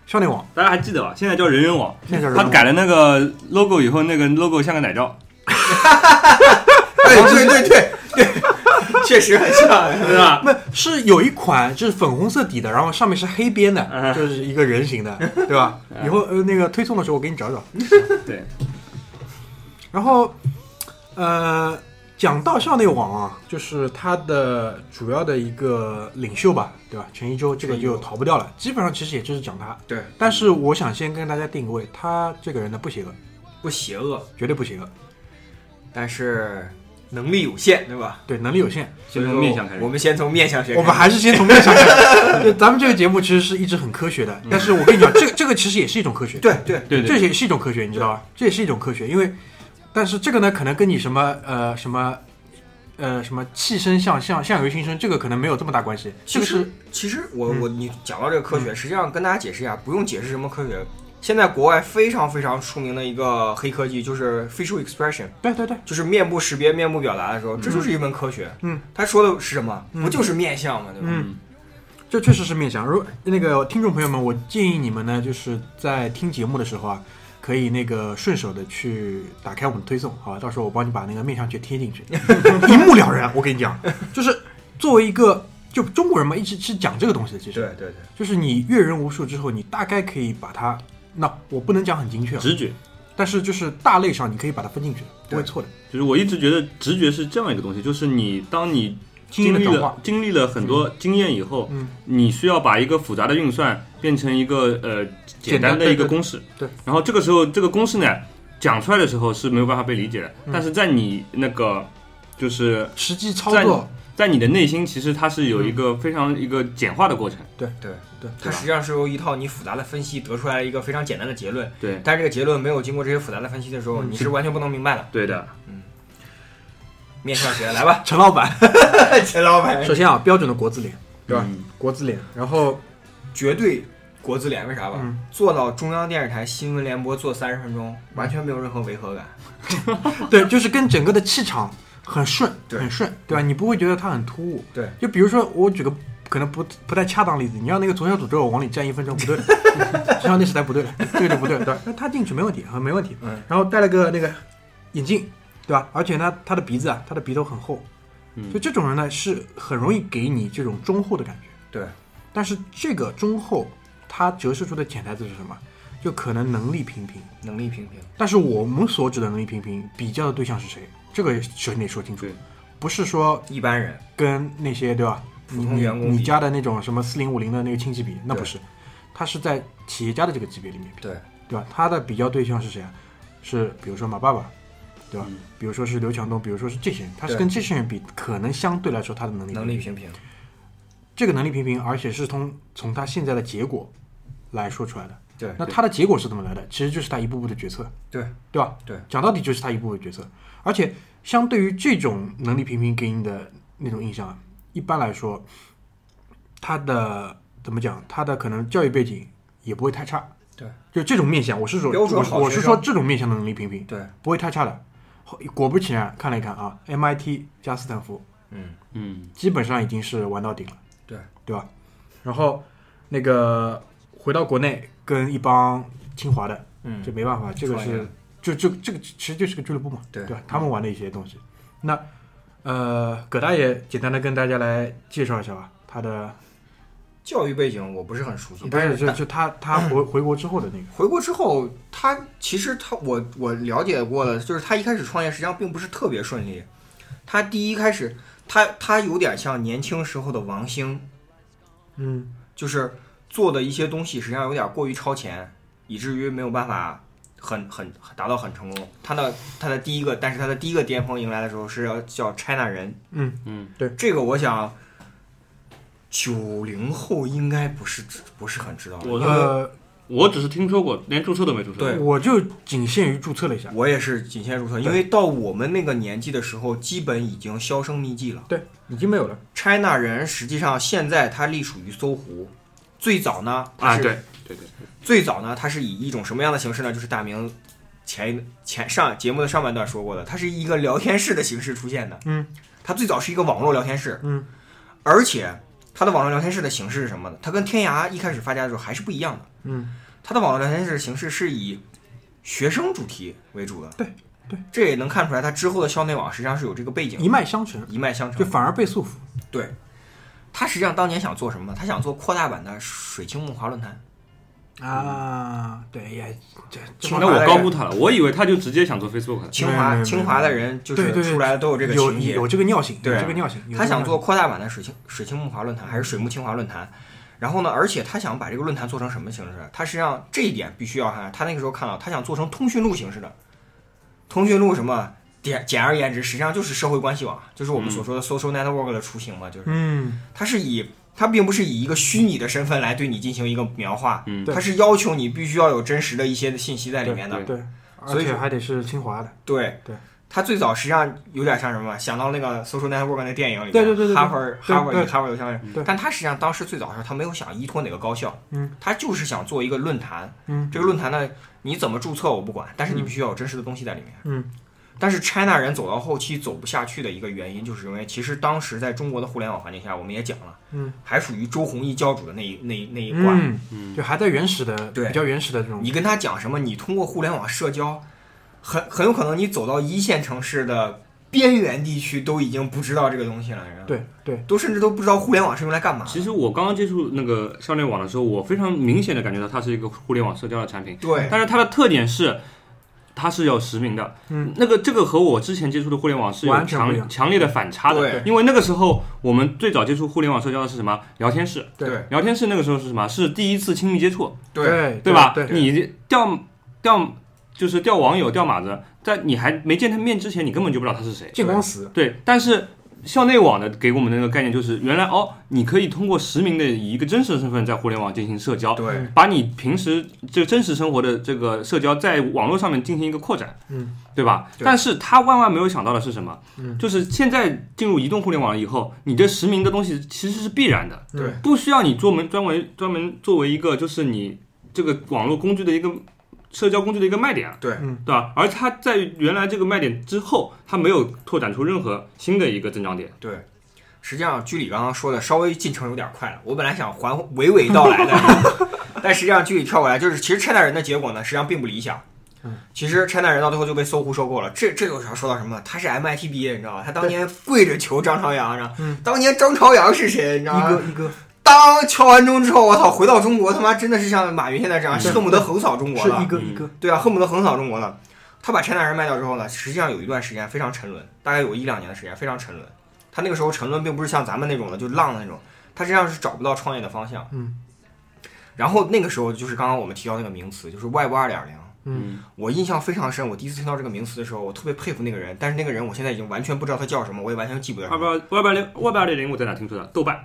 校内网，大家还记得吧？现在叫人人网。现在叫人网他改了那个 logo 以后，那个 logo 像个奶罩，哎，对对对对，确实很像。是吧？不是有一款就是粉红色底的，然后上面是黑边的，嗯 就是一个人形的，对吧？以后呃那个推送的时候我给你找找。对，然后呃，讲到校内网啊，就是它的主要的一个领袖吧，对吧？陈一舟这个就逃不掉了，基本上其实也就是讲他。对，但是我想先跟大家定个位，他这个人呢不邪恶，不邪恶，绝对不邪恶，但是能力有限，对吧？对，能力有限。先从面相开始我。们先从面相学开始。我们还是先从面相看。就咱们这个节目其实是一直很科学的，但是我跟你讲，这个这个其实也是一种科学，对对对对，这也是一种科学，你知道吧？这也是一种科学，因为，但是这个呢，可能跟你什么呃什么呃什么气生相相相由心生，这个可能没有这么大关系。这其实个是其实我嗯我你讲到这个科学，实际上跟大家解释一下，不用解释什么科学。现在国外非常非常出名的一个黑科技就是 facial expression，对对对，就是面部识别、面部表达的时候，这就是一门科学。嗯，他说的是什么？嗯不就是面相吗？对吧？嗯，这确实是面相。如那个听众朋友们，我建议你们呢，就是在听节目的时候啊，可以那个顺手的去打开我们的推送，好吧？到时候我帮你把那个面相去贴进去，一目了然。我跟你讲，就是作为一个就中国人嘛，一直是讲这个东西的，其实对对对，就是你阅人无数之后，你大概可以把它，那我不能讲很精确啊，直觉。但是就是大类上你可以把它分进去，不会错的。就是我一直觉得直觉是这样一个东西，就是你当你经历了经历了很多经验以后，嗯，你需要把一个复杂的运算变成一个呃简单的一个公式。对。对然后这个时候这个公式呢讲出来的时候是没有办法被理解的，嗯。但是在你那个就是实际操作，在你的内心，其实它是有一个非常一个简化的过程。对对对。它实际上是由一套你复杂的分析得出来一个非常简单的结论，对，但是这个结论没有经过这些复杂的分析的时候，嗯。你是完全不能明白的。对的，嗯。面向谁？来吧，陈老板，陈老板。首先啊，标准的国字脸，对吧？嗯。国字脸，然后绝对国字脸，为啥吧？嗯。做到中央电视台新闻联播做三十分钟，完全没有任何违和感。对，就是跟整个的气场很顺，对很顺，对吧？你不会觉得它很突兀。对，就比如说我举个可能不不太恰当例子，你让那个左小诅咒往里站一分钟，不对的，中央电视台不对的，这个就不对了，对吧？那他进去没问题，很没问题。嗯，然后戴了个那个眼镜，对吧？而且呢，他的鼻子啊，他的鼻头很厚，嗯就这种人呢是很容易给你这种忠厚的感觉。对，但是这个忠厚，它折射出的潜台词是什么？就可能能力平平。能力平平。但是我们所指的能力平平，比较的对象是谁？这个首先得说清楚，不是说一般人跟那些对吧？普通员工你家的那种什么四零五零的那个亲戚比，那不是，他是在企业家的这个级别里面比，对对吧？他的比较对象是谁啊？是比如说马爸爸，对吧？嗯比如说是刘强东，比如说是这些人，他是跟这些人比，可能相对来说他的能力能力平平平。这个能力平平，而且是从从他现在的结果来说出来的。对那他的结果是怎么来的？其实就是他一步步的决策，对对吧？对，讲到底就是他一步步的决策。而且相对于这种能力平平给你的那种印象啊，一般来说，他的怎么讲？他的可能教育背景也不会太差。对，就这种面相，我是说，我我是说这种面相的能力平平，对，不会太差的。后果不其然，看了一看啊，MIT 加斯坦福嗯，嗯基本上已经是玩到顶了，对对吧？然后那个回到国内跟一帮清华的，嗯这没办法，这个是就就这个其实就是个俱乐部嘛，对吧？他们玩的一些东西。那呃，葛大爷简单的跟大家来介绍一下吧，他的教育背景我不是很熟悉，不但是是就就他他回 回国之后的那个，回国之后，他其实他我我了解过了，就是他一开始创业实际上并不是特别顺利。他第一开始，他他有点像年轻时候的王兴，嗯就是做的一些东西实际上有点过于超前，以至于没有办法很很达到很成功。他的他的第一个，但是他的第一个巅峰迎来的时候是要叫 China 人，嗯嗯，对这个我想九零后应该不是不是很知道，我的呃，我只是听说过，连注册都没注册。对我就仅限于注册了一下，我也是仅限注册，因为到我们那个年纪的时候，基本已经销声匿迹了。对，已经没有了。China 人实际上现在它隶属于搜狐，最早呢，它啊，是、对对对，最早呢，它是以一种什么样的形式呢？就是大明前一前上节目的上半段说过的，它是以一个聊天室的形式出现的。嗯，它最早是一个网络聊天室，嗯，而且它的网络聊天室的形式是什么呢？它跟天涯一开始发家的时候还是不一样的。嗯，它的网络聊天室形式是以学生主题为主的。对对，这也能看出来，它之后的校内网实际上是有这个背景，一脉相承，一脉相承就。反而被束缚。对，他实际上当年想做什么？他想做扩大版的水清木华论坛。啊，对也，这这清那我高估他了，我以为他就直接想做 Facebook 的。清华清华的人就是对对对出来的都有这个情节，有这个尿性，有对这个尿性。他想做扩大版的水清水清木华论坛，还是水木清华论坛？然后呢，而且他想把这个论坛做成什么形式？他实际上这一点必须要看，他那个时候看到，他想做成通讯录形式的。通讯录什么？简简而言之，实际上就是社会关系网，就是我们所说的 social network 的雏形嘛，就是嗯，它是以它并不是以一个虚拟的身份来对你进行一个描画，嗯它是要求你必须要有真实的一些信息在里面的。对，所以说而且还得是清华的。对对，它最早实际上有点像什么？想到那个 Social Network 那电影里面，对对对哈佛哈佛对与哈佛有相关对但他实际上当时最早的时候，他没有想依托哪个高校，嗯，他就是想做一个论坛。嗯这个论坛呢，你怎么注册我不管，但是你必须要有真实的东西在里面。嗯，但是 China 人走到后期走不下去的一个原因，就是因为其实当时在中国的互联网环境下，我们也讲了，嗯，还属于周鸿祎教主的那一那一那一挂。嗯，嗯，就还在原始的，对比较原始的这种。你跟他讲什么？你通过互联网社交，很很有可能你走到一线城市的边缘地区都已经不知道这个东西了，你知道吗？对对，都甚至都不知道互联网是用来干嘛。其实我刚刚接触那个校内网的时候，我非常明显的感觉到它是一个互联网社交的产品，对但是它的特点是。它是有实名的，嗯，那个这个和我之前接触的互联网是有强强烈的反差的，对因为那个时候我们最早接触互联网社交的是什么？聊天室，对聊天室那个时候是什么？是第一次亲密接触，对对对吧？对，你调调就是调网友钓马子，在你还没见他面之前，你根本就不知道他是谁。见光死。对，但是校内网的给我们的那个概念就是，原来哦，你可以通过实名的以一个真实的身份在互联网进行社交，对，把你平时这个真实生活的这个社交在网络上面进行一个扩展，嗯，对吧？对。但是他万万没有想到的是什么？嗯。就是现在进入移动互联网了以后，你这实名的东西其实是必然的，嗯对。不需要你专门专门专门作为一个就是你这个网络工具的一个社交工具的一个卖点啊。对嗯对吧？而它在原来这个卖点之后，它没有拓展出任何新的一个增长点。对，实际上居里刚刚说的稍微进程有点快了，我本来想还娓娓道来的，但实际上居里跳过来，就是其实 China 人的结果呢，实际上并不理想。嗯，其实 China 人到最后就被搜狐收购了。这这就是要说到什么？他是 MIT 毕业，你知道吧？他当年跪着求张朝阳，然后？嗯当年张朝阳是谁？你知道吗一吗？哥一哥当敲完钟之后，我操，回到中国，他妈真的是像马云现在这样，恨不得横扫中国了。嗯一个一个，对啊，恨不得横扫中国了。他把 China 人卖掉之后呢，实际上有一段时间非常沉沦，大概有一两年的时间非常沉沦。他那个时候沉沦并不是像咱们那种的就浪的那种，他实际上是找不到创业的方向。嗯。然后那个时候就是刚刚我们提到那个名词，就是 Web 二点零。嗯，我印象非常深，我第一次听到这个名词的时候，我特别佩服那个人，但是那个人我现在已经完全不知道他叫什么，我也完全记不得什二么。八二八零二点零零，我在哪听说的？豆瓣。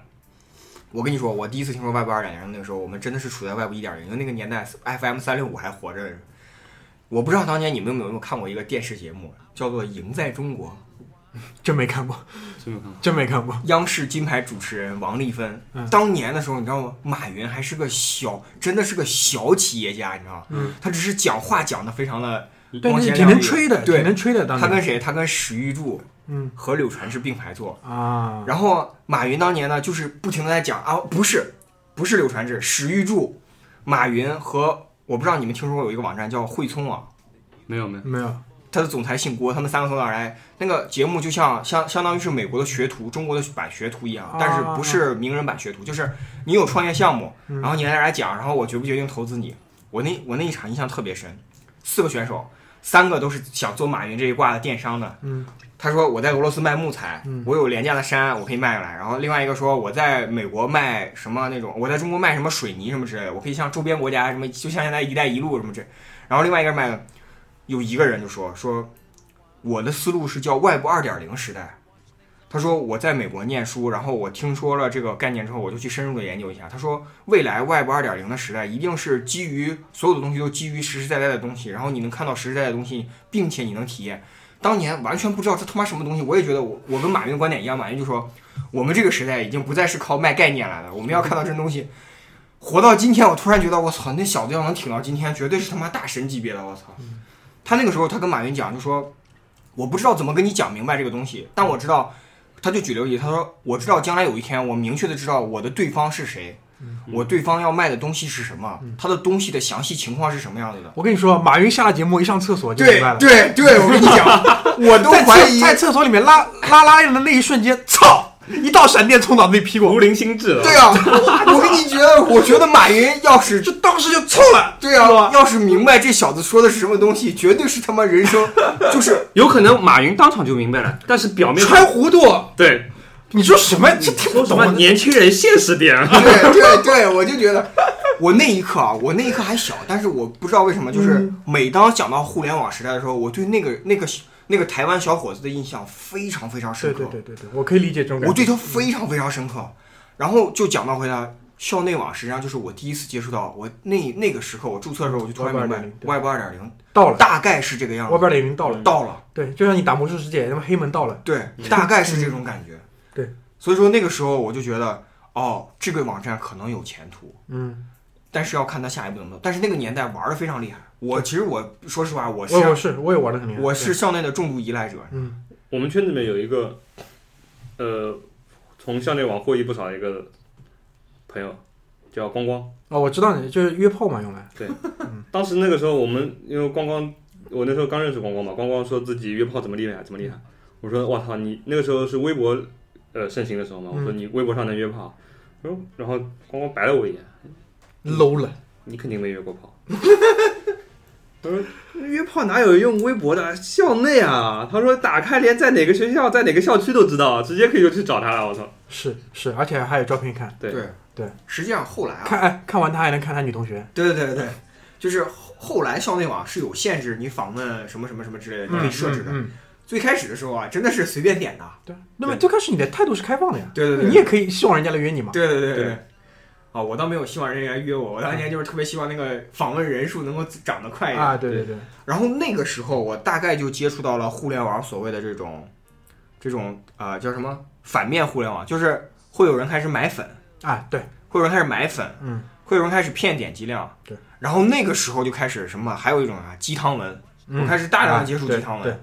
我跟你说，我第一次听说外部二点零那个时候，我们真的是处在外部一点零，因为那个年代 FM 三六五还活着。我不知道当年你们有没有看过一个电视节目，叫做《赢在中国》，真没看过，真没看过。真没看过。央视金牌主持人王丽芬。嗯当年的时候，你知道吗？马云还是个小，真的是个小企业家，你知道吗？嗯，他只是讲话讲的非常的光鲜亮丽能吹的，对挺能吹的。当年，他跟谁？他跟史玉柱嗯和柳传志并排坐。啊，然后马云当年呢，就是不停的在讲啊，不是，不是柳传志，史玉柱、马云和我不知道你们听说过有一个网站叫汇聪网，没有没有。没有，他的总裁姓郭，他们三个从哪儿来？那个节目就像相相当于是美国的学徒，中国的版学徒一样，但是不是名人版学徒，就是你有创业项目，嗯然后你来这儿来讲，然后我决不决定投资你。我那我那一场印象特别深，四个选手，三个都是想做马云这一挂的电商的。嗯他说我在俄罗斯卖木材，嗯我有廉价的山，我可以卖过来。然后另外一个说我在美国卖什么那种，我在中国卖什么水泥什么之类的，我可以向周边国家什么，就像现在“一带一路”什么这。然后另外一个人卖的，有一个人就说说，我的思路是叫外部二点零时代。他说我在美国念书，然后我听说了这个概念之后，我就去深入的研究一下。他说未来 Web 二点零的时代一定是基于所有的东西都基于实实在在的东西，然后你能看到实实在在的东西，并且你能体验。当年完全不知道这他妈什么东西，我也觉得我我跟马云的观点一样，马云就说我们这个时代已经不再是靠卖概念来的，我们要看到真东西。活到今天，我突然觉得我操，那小子要能挺到今天，绝对是他妈大神级别的，我操！他那个时候他跟马云讲，就说我不知道怎么跟你讲明白这个东西，但我知道，他就举了个例，他说我知道将来有一天我明确的知道我的对方是谁，我对方要卖的东西是什么，他的东西的详细情况是什么样子的。我跟你说，马云下了节目一上厕所就明白了。对对，我跟你讲，我都怀疑在厕所里面拉拉拉链的那一瞬间，操！一道闪电从脑子里劈过无，灵心智了。对啊，我跟你觉得，我觉得马云要是就当时就错了。对啊，要是明白这小子说的是什么东西，绝对是他妈人生就是有可能马云当场就明白了，但是表面穿糊涂，对你说什么？这听不懂啊。年轻人现实点。对对 对，我就觉得，我那一刻啊，我那一刻还小，但是我不知道为什么，就是嗯每当讲到互联网时代的时候，我对那个那个那个台湾小伙子的印象非常非常深刻。对对对对，我可以理解这种感觉。我对他非常非常深刻。然后就讲到回来，校内网实际上就是我第一次接触到，我那那个时刻我注册的时候，我就突然明白 Web 2.0对，Web 二点零到了，大概是这个样子，外边的已经到了。到了，对，就像你打魔兽世界，那么黑门到了。对，大概是这种感觉。对，所以说那个时候我就觉得，哦，这个网站可能有前途，嗯，但是要看他下一步怎么走。但是那个年代玩的非常厉害，我其实我说实话，我是我我是我也玩的很厉害。我是校内的重度依赖者。嗯我们圈子里面有一个，呃，从校内网获益不少的一个朋友，叫光光。哦，我知道你就是约炮嘛，用来对。当时那个时候，我们因为光光，我那时候刚认识光光嘛，光光说自己约炮怎么厉害，怎么厉害。我说我操，你那个时候是微博呃盛行的时候嘛，我说你微博上能约炮，然后然后光光白了我一眼，low 了。你肯定没约过炮。我说约炮哪有用微博的？校内啊，他说打开连在哪个学校、在哪个校区都知道，直接可以就去找他了。我操！是是，而且还有照片看，对对对，实际上后来啊，看哎看完他还能看他女同学。对对对对，就是后后来校内网是有限制，你访问什么什么什么之类的，你可以设置的。嗯，最开始的时候啊，真的是随便点的。对，那么最开始你的态度是开放的呀，对对对。你也可以希望人家来约你嘛。对对对对。对。哦，我倒没有希望人家约我，我当年就是特别希望那个访问人数能够涨得快一点。啊，对对对，然后那个时候，我大概就接触到了互联网所谓的这种，这种啊、呃叫什么反面互联网，就是会有人开始买粉，啊对，会有人开始买粉，嗯，会有人开始骗点击量，对。然后那个时候就开始什么，还有一种啊鸡汤文，嗯。我开始大量的接触鸡汤文，对，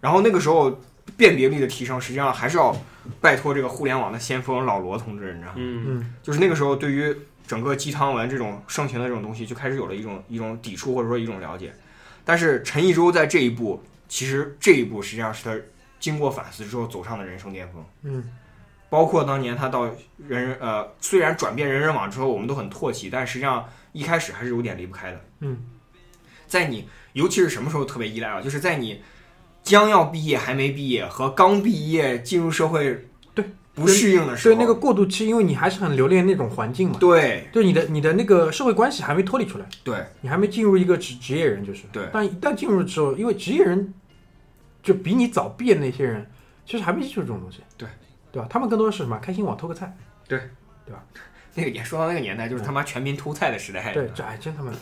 然后那个时候辨别力的提升，实际上还是要拜托这个互联网的先锋老罗同志，你知道吗？嗯，嗯就是那个时候对于整个鸡汤文这种盛行的这种东西，就开始有了一种一种抵触或者说一种了解。但是陈一舟在这一步，其实这一步实际上是他经过反思之后走上的人生巅峰。嗯包括当年他到人人呃，虽然转变人人网之后，我们都很唾弃，但实际上一开始还是有点离不开的。嗯，在你尤其是什么时候特别依赖啊？就是在你将要毕业还没毕业和刚毕业进入社会对不适应的时候，所以那个过渡期，因为你还是很留恋那种环境嘛，对。就你的你的那个社会关系还没脱离出来，对。你还没进入一个职职业人，就是。对。但一旦进入之后，因为职业人就比你早毕业的那些人，其实还没接触这种东西，对。对吧？他们更多的是什么？开心网偷个菜，对。对吧？那个也说到那个年代，就是他妈全民偷菜的时代。对，这哎真他妈。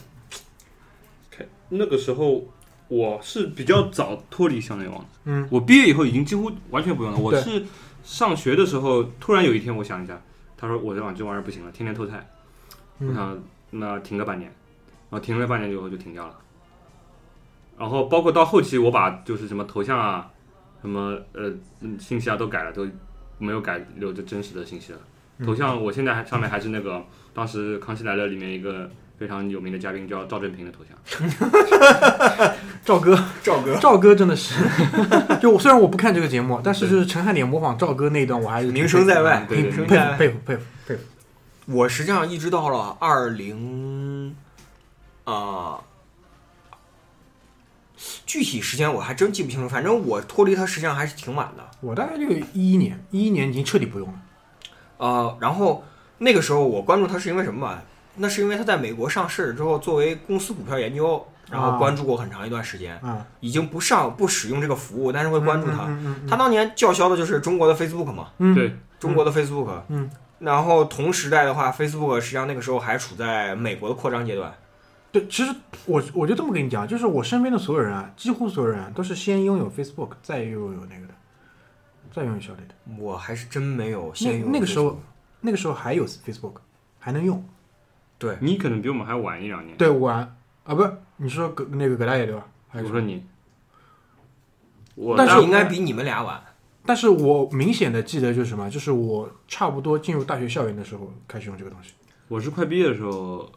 那个时候我是比较早脱离校内网的，嗯我毕业以后已经几乎完全不用了。我是上学的时候，突然有一天我想一下，他说我这网这玩意儿不行了，天天偷菜，我嗯想那停个半年，然后停了半年以后就停掉了。然后包括到后期，我把就是什么头像啊、什么呃嗯信息啊都改了，都没有改留着真实的信息了。嗯头像我现在还上面还是那个当时《康熙来了》里面一个非常有名的嘉宾叫赵正平的头像。赵哥，赵哥赵哥真的是，就我虽然我不看这个节目，但是就是陈汉典模仿赵哥那一段，我还是名声在外，佩服名声在外。佩服佩服佩服。我实际上一直到了二零，啊，具体时间我还真记不清楚。反正我脱离他实际上还是挺晚的。我大概就一一年，一一年已经彻底不用了。呃，然后那个时候我关注他是因为什么吧？那是因为它在美国上市之后，作为公司股票研究，然后啊关注过很长一段时间。啊，已经不上不使用这个服务，但是会关注它。嗯嗯嗯它当年叫嚣的就是中国的 Facebook 嘛，嗯，对，中国的 Facebook。嗯，然后同时代的话，Facebook 实际上那个时候还处在美国的扩张阶段。对，其实我我就这么跟你讲，就是我身边的所有人啊，几乎所有人啊，都是先拥有 Facebook，再拥有那个的，再拥有小雷的。我还是真没有那先有那个时候那个时候还有 Facebook，还能用。对你可能比我们还晚一两年。对，晚啊，不是你说葛那个葛大爷对吧？还是我说你，我但是应该比你们俩晚。但是我明显的记得就是什么，就是我差不多进入大学校园的时候开始用这个东西。我是快毕业的时候，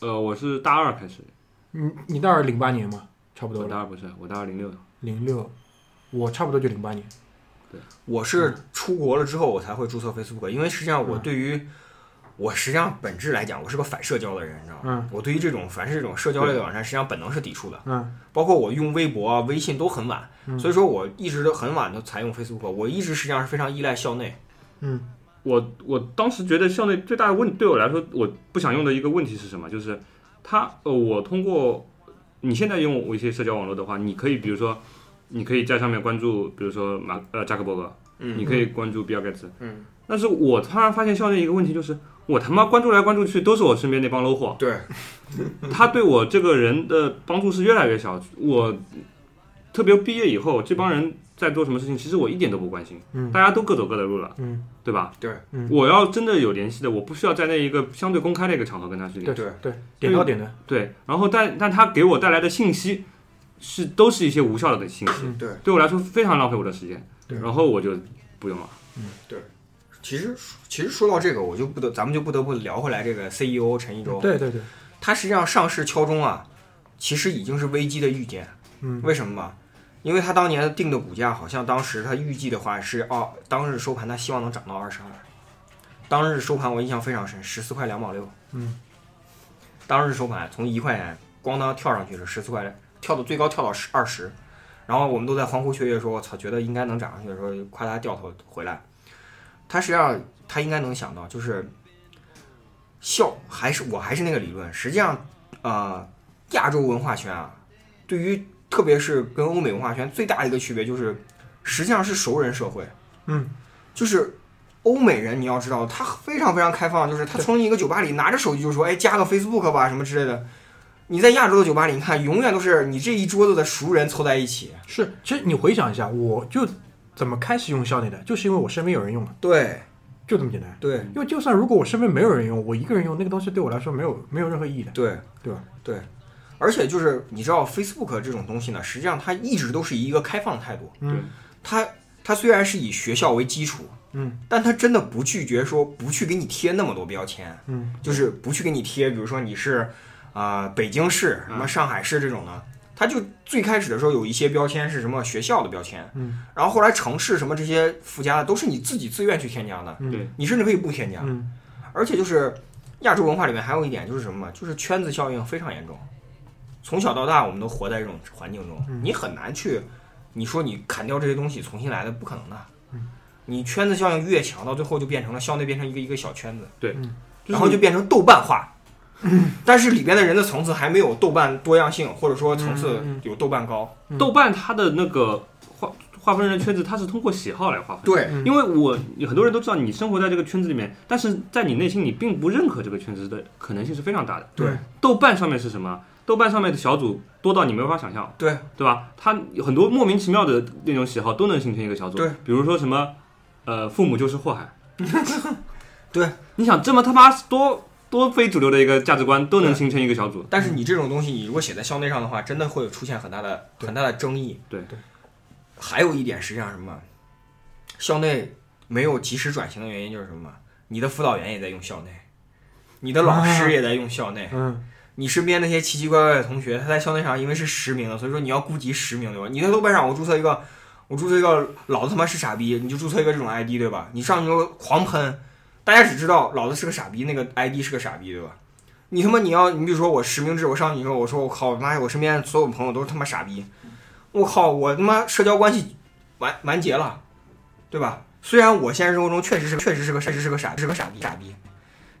呃，我是大二开始，你你大二零八年吗，差不多，我大二不是，我大二零六。零六，我差不多就零八年。对我是出国了之后我才会注册 Facebook，因为实际上我对于我实际上本质来讲，我是个反社交的人，你知道吗？嗯我对于这种凡是这种社交类的网站，实际上本能是抵触的。嗯包括我用微博啊、微信都很晚，嗯所以说我一直都很晚都才用 Facebook。我一直实际上是非常依赖校内。嗯我我当时觉得校内最大的问对我来说，我不想用的一个问题是什么？就是它呃，我通过你现在用一些社交网络的话，你可以比如说，你可以在上面关注，比如说马呃扎克伯格，嗯你可以关注比尔盖茨，嗯，但是我突然发现校内一个问题就是，我他妈关注来关注去都是我身边那帮 low 货，对，他对我这个人的帮助是越来越小。我特别毕业以后，这帮人在做什么事情，其实我一点都不关心，嗯大家都各走各的路了，嗯，对吧？对，嗯我要真的有联系的，我不需要在那一个相对公开的一个场合跟他去联系。对对，点到点的。对，然后但但他给我带来的信息是都是一些无效的信息，嗯对，对我来说非常浪费我的时间。对然后我就不用了。其实其实说到这个，我就不得咱们就不得不聊回来这个 CEO 陈一舟。对对对，他实际上上市敲钟啊，其实已经是危机的预见。嗯为什么嘛？因为他当年定的股价，好像当时他预计的话是哦，当日收盘他希望能涨到二十二。当日收盘我印象非常深，十四块两毛六。嗯，当日收盘从一块钱咣当跳上去是十四块，跳到最高跳到十二十，然后我们都在欢呼雀跃说：“我操，觉得应该能涨上去的时候，夸他掉头回来。”他实际上他应该能想到，就是效还是我还是那个理论，实际上呃，亚洲文化圈啊，对于特别是跟欧美文化圈最大的一个区别就是，实际上是熟人社会。嗯，就是欧美人，你要知道，他非常非常开放，就是他从一个酒吧里拿着手机就说，哎，加个 Facebook 吧，什么之类的。你在亚洲的酒吧里，你看，永远都是你这一桌子的熟人凑在一起。是，其实你回想一下，我就怎么开始用校内的，就是因为我身边有人用了，对。就这么简单。对。因为就算如果我身边没有人用，我一个人用那个东西对我来说没有没有任何意义的，对。对吧？对，而且就是你知道，Facebook 这种东西呢，实际上它一直都是一个开放态度。嗯。它它虽然是以学校为基础，嗯。但它真的不拒绝说不去给你贴那么多标签，嗯。就是不去给你贴，比如说你是啊、呃北京市、什么上海市这种的，它就最开始的时候有一些标签是什么学校的标签，嗯。然后后来城市什么这些附加的都是你自己自愿去添加的，你甚至可以不添加，嗯。而且就是亚洲文化里面还有一点就是什么嘛，就是圈子效应非常严重。从小到大，我们都活在这种环境中，嗯。你很难去，你说你砍掉这些东西重新来的，不可能的。嗯。你圈子效应越强，到最后就变成了校内变成一个一个小圈子，对。然后就变成豆瓣化。但是里边的人的层次还没有豆瓣多样性，或者说层次有豆瓣高。豆瓣它的那个划划分人的圈子，它是通过喜好来划分。对嗯因为我有很多人都知道你生活在这个圈子里面，但是在你内心你并不认可这个圈子的可能性是非常大的。对豆瓣上面是什么？豆瓣上面的小组多到你没法想象，对对吧？它有很多莫名其妙的那种喜好都能形成一个小组。对，比如说什么，呃，父母就是祸害。对，你想这么他妈多多非主流的一个价值观都能形成一个小组，但是你这种东西，你如果写在校内上的话，真的会出现很大的很大的争议。对对。还有一点，实际上什么，校内没有及时转型的原因就是什么？你的辅导员也在用校内，你的老师也在用校内，嗯你身边那些奇奇怪怪的同学，他在校内上因为是实名的，所以说你要顾及实名，对吧？你在豆瓣上我注册一个，我注册一个老子他妈是傻逼，你就注册一个这种 ID，对吧？你上去就狂喷，大家只知道老子是个傻逼，那个 ID 是个傻逼，对吧？你他妈你要你比如说我实名制，我上去以后我说我靠妈呀，我身边所有朋友都是他妈傻逼，我靠我他妈社交关系完完结了，对吧？虽然我现实生活中确实是个确实是个确实是个傻是个傻逼傻逼，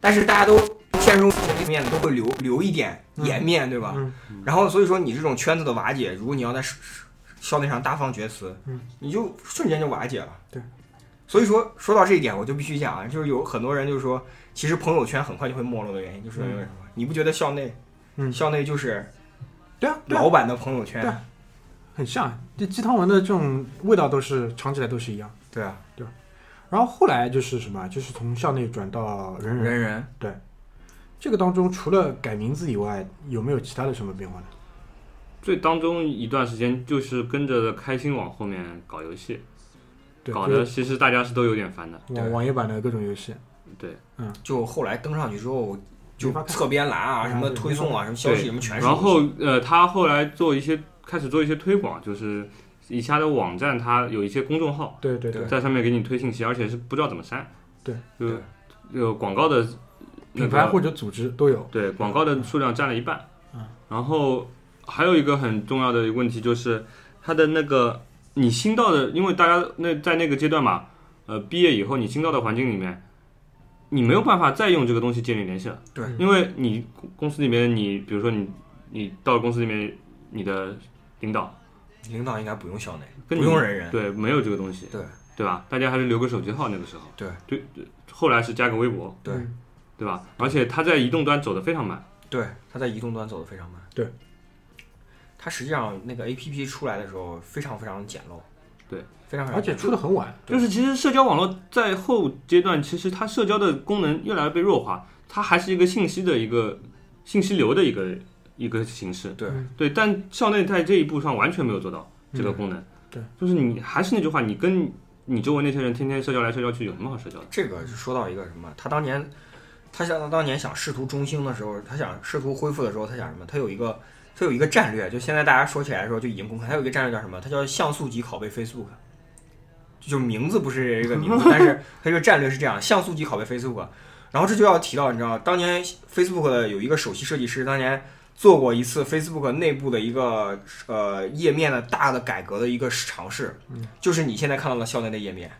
但是大家都现实中里面都会留留一点颜面，对吧？嗯然后所以说你这种圈子的瓦解，如果你要在校内上大放厥词，嗯你就瞬间就瓦解了。对，所以说说到这一点，我就必须讲啊，就是有很多人就是说，其实朋友圈很快就会没落的原因，就是因为什么？你不觉得校内，嗯校内就是对啊对啊老板的朋友圈？对啊很像，这鸡汤文的这种味道都是尝起来都是一样。对啊，对然后后来就是什么，就是从校内转到人人，人人这个当中除了改名字以外，有没有其他的什么变化呢？最当中一段时间就是跟着开心网后面搞游戏，对，搞得其实大家是都有点烦的。网网页版的各种游戏，对，嗯就后来登上去之后，就侧边栏啊，啊什么推送啊，什么消息对什么全是。然后呃，他后来做一些开始做一些推广，就是以下的网站它有一些公众号对对对，在上面给你推信息，而且是不知道怎么删。对，就对有广告的那个品牌或者组织都有。对广告的数量占了一半。嗯然后还有一个很重要的问题就是它的那个你新到的，因为大家那在那个阶段嘛，呃，毕业以后你新到的环境里面，你没有办法再用这个东西建立联系了。对因为你公公司里面你比如说你你到公司里面，你的领导领导应该不用校内，跟你不用人人。对没有这个东西，对对吧？大家还是留个手机号那个时候。对对对，后来是加个微博，对嗯对吧？而且它在移动端走的非常慢。对，它在移动端走的非常慢。对，它实际上那个 A P P 出来的时候非常非常简陋。对，非常非常而且出的很晚。就是其实社交网络在后阶段，其实它社交的功能越来越被弱化，它还是一个信息的一个信息流的一个一个形式。对嗯对，但校内在这一步上完全没有做到这个功能。嗯对，就是你还是那句话，你跟你周围那些人天天社交来社交去，有什么好社交的？这个就说到一个什么，他当年，他想他当年想试图中兴的时候，他想试图恢复的时候，他想什么？他有一个他有一个战略，就现在大家说起来的时候就已经公开，它有一个战略叫什么？它叫像素级拷贝 Facebook。就名字不是这个名字，但是它这个战略是这样：像素级拷贝 Facebook。然后这就要提到，你知道，当年 Facebook 的有一个首席设计师，当年做过一次 Facebook 内部的一个呃页面的大的改革的一个尝试，就是你现在看到的校内的页面。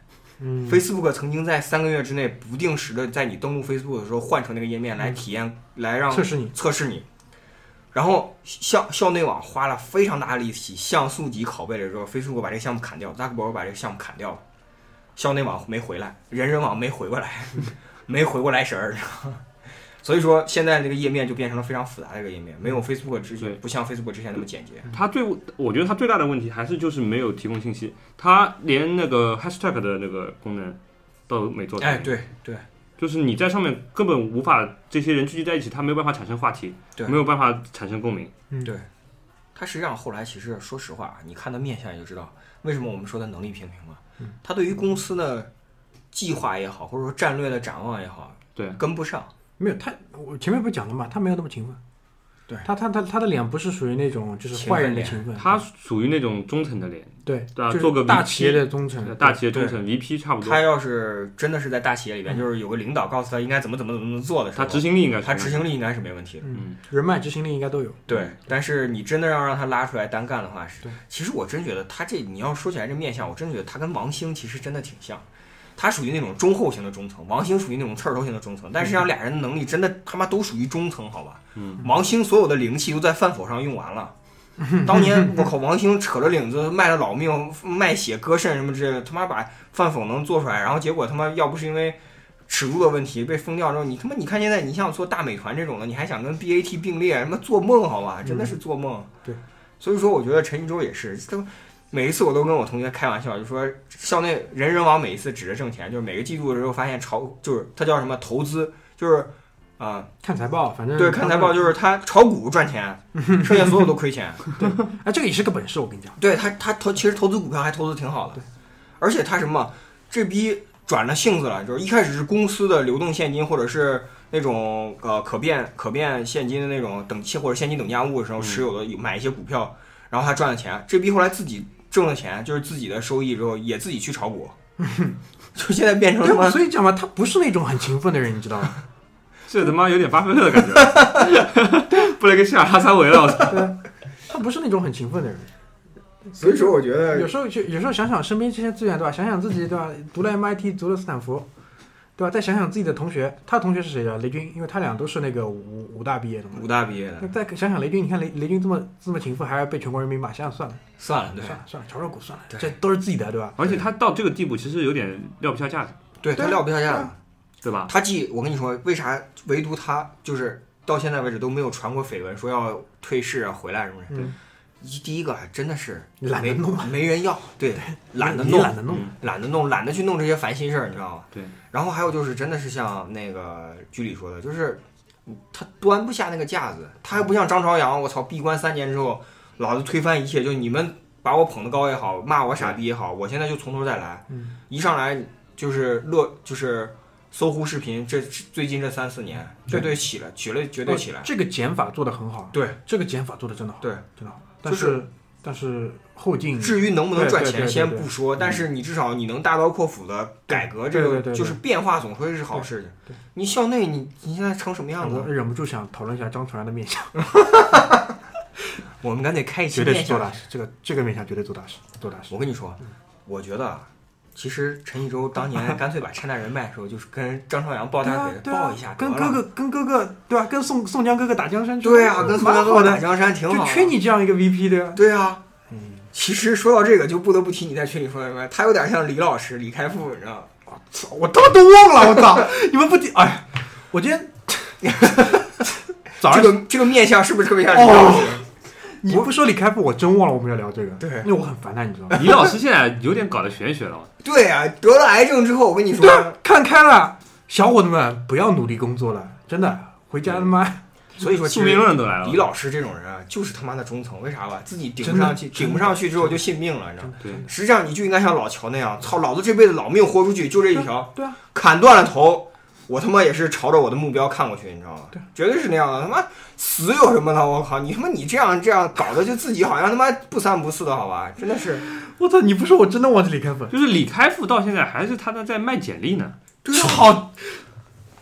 嗯 Facebook 曾经在三个月之内不定时的在你登录 Facebook 的时候换成那个页面来体验，来让测试你。测试你。然后校校内网花了非常大的力气，像素级拷贝了之后，Facebook 把这个项目砍掉，扎克伯格把这个项目砍掉了，校内网没回来，人人网没回过来，没回过来神儿。所以说，现在这个页面就变成了非常复杂的一个页面，没有 Facebook 之前不像 Facebook 之前那么简洁。它最，我觉得它最大的问题还是就是没有提供信息，它连那个 hashtag 的那个功能都没做到。哎，对对就是你在上面根本无法这些人聚集在一起，他没有办法产生话题，对没有办法产生共鸣。嗯对，他实际上后来其实说实话，你看他面相你就知道为什么我们说他能力平平嘛。它对于公司的计划也好，或者说战略的展望也好，对跟不上。没有他，我前面不是讲了嘛，他没有那么勤奋。对他他他他的脸不是属于那种就是坏人的脸勤奋，他属于那种忠诚的脸，对对啊做个大企业的忠诚，大企业忠诚 VP 差不多他，要是真的是在大企业里边，就是有个领导告诉他应该怎么怎么怎么做的时候，他执行力应该是他执行力应该是没问题的。嗯，人脉执行力应该都有。对，但是你真的要让他拉出来单干的话，是对，其实我真觉得他这你要说起来这面相，我真的觉得他跟王兴其实真的挺像。他属于那种中后型的中层，王兴属于那种刺儿头型的中层，但实际上俩人的能力真的他妈都属于中层，好吧？嗯，王兴所有的灵气都在饭否上用完了。当年我靠，王兴扯着领子卖了老命，卖血割肾什么之类的，他妈把饭否能做出来，然后结果他妈要不是因为尺度的问题被封掉之后，你他妈你看现在你像做大美团这种的，你还想跟 BAT 并列，他妈做梦好吧？真的是做梦。对，所以说我觉得陈一舟也是，都每一次我都跟我同学开玩笑，就说校内人人网每一次指着挣钱，就是每个季度的时候发现炒，就是它叫什么投资，就是啊、看财报，反正对，看财报就是他炒股赚钱，剩下所有都亏钱。对哎，这个也是个本事，我跟你讲。对他，他投其实投资股票还投资挺好的，而且他什么，这逼转了性子了，就是一开始是公司的流动现金或者是那种呃可变可变现金的那种等期或者现金等价物的时候嗯持有的有买一些股票，然后他赚了钱，这逼后来自己挣了钱，就是自己的收益之后也自己去炒股，就现在变成对什么所以讲嘛，他不是那种很勤奋的人，你知道吗？这他妈有点巴菲特的感觉，布雷克希尔哈撒韦了，我操！他不是那种很勤奋的人。所以说我觉得有时候就有时候想想身边这些资源，对吧？想想自己，对吧？读了 MIT，读了斯坦福，对吧？再想想自己的同学，他的同学是谁啊？雷军，因为他俩都是那个武武大毕业的嘛。武大毕业的，再想想雷军，你看雷雷军这么这么勤奋，还要被全国人民骂，想想算了，算了，对算了算了，炒炒股算了，对这都是自己的，对吧？而且他到这个地步，其实有点撂不下架子，对他撂不下架子。对吧？他既我跟你说，为啥唯独他就是到现在为止都没有传过绯闻，说要退市啊、回来什么的。嗯，一第一个真的是懒得弄没人要，对，懒得弄，懒得弄，嗯懒得弄，懒得去弄这些烦心事儿，你知道吗？对。然后还有就是，真的是像那个居里说的，就是他端不下那个架子，他还不像张朝阳，我操，闭关三年之后，老子推翻一切，就你们把我捧得高也好，骂我傻逼也好，我现在就从头再来，嗯，一上来就是乐，就是搜狐视频，这最近这三四年绝对起来，起了绝对起来。这个减法做得很好，对，这个减法做得真的好，对，真的好。但就是但是后劲，至于能不能赚钱，先不说，但是你至少你能大刀阔斧的改革这个，就是变化，总归是好事情。你校内你你现在成什么样子？我忍不住想讨论一下张纯然的面相 我们赶紧开一期面相是做大。事，这个这个面相绝对做大事，做大事我。跟你说，我觉得啊，其实陈一舟当年 干脆把拆弹人卖的时候，就是跟张朝阳抱大腿，抱一下。跟哥哥跟哥哥对吧？跟宋宋江哥哥打江山，对啊，跟宋江哥哥打，江山挺好就啊。缺你这样一个 VP 对吧？对啊，嗯，其实说到这个，就不得不提你在群里说的什么，他有点像李老师李开复，你知道吗？操我他妈都忘了，我操！你们不提，哎，我今天 早上这个这个面相是不是特别像李老师？你不说李开复，我真忘了我们要聊这个。对因为我很烦他，你知道吗？李老师现在有点搞得玄学了，对啊，得了癌症之后，我跟你说，，看开了，小伙子们不要努力工作了，真的，回家他妈所以说 宿命论都来了。李老师这种人啊，就是他妈的中层，为啥吧？自己顶不上去，顶不上去之后就信命了，你知道吗？对，实际上你就应该像老乔那样，操，老子这辈子老命豁出去，就这一条，对啊，砍断了头，我他妈也是朝着我的目标看过去，你知道吗？对，绝对是那样的。他妈死有什么的？我靠，你他妈你这样这样搞的就自己好像他妈不三不四的，好吧？真的是，我操！你不说我真的忘记李开复了。就是李开复到现在还是他的在卖简历呢。对啊，好！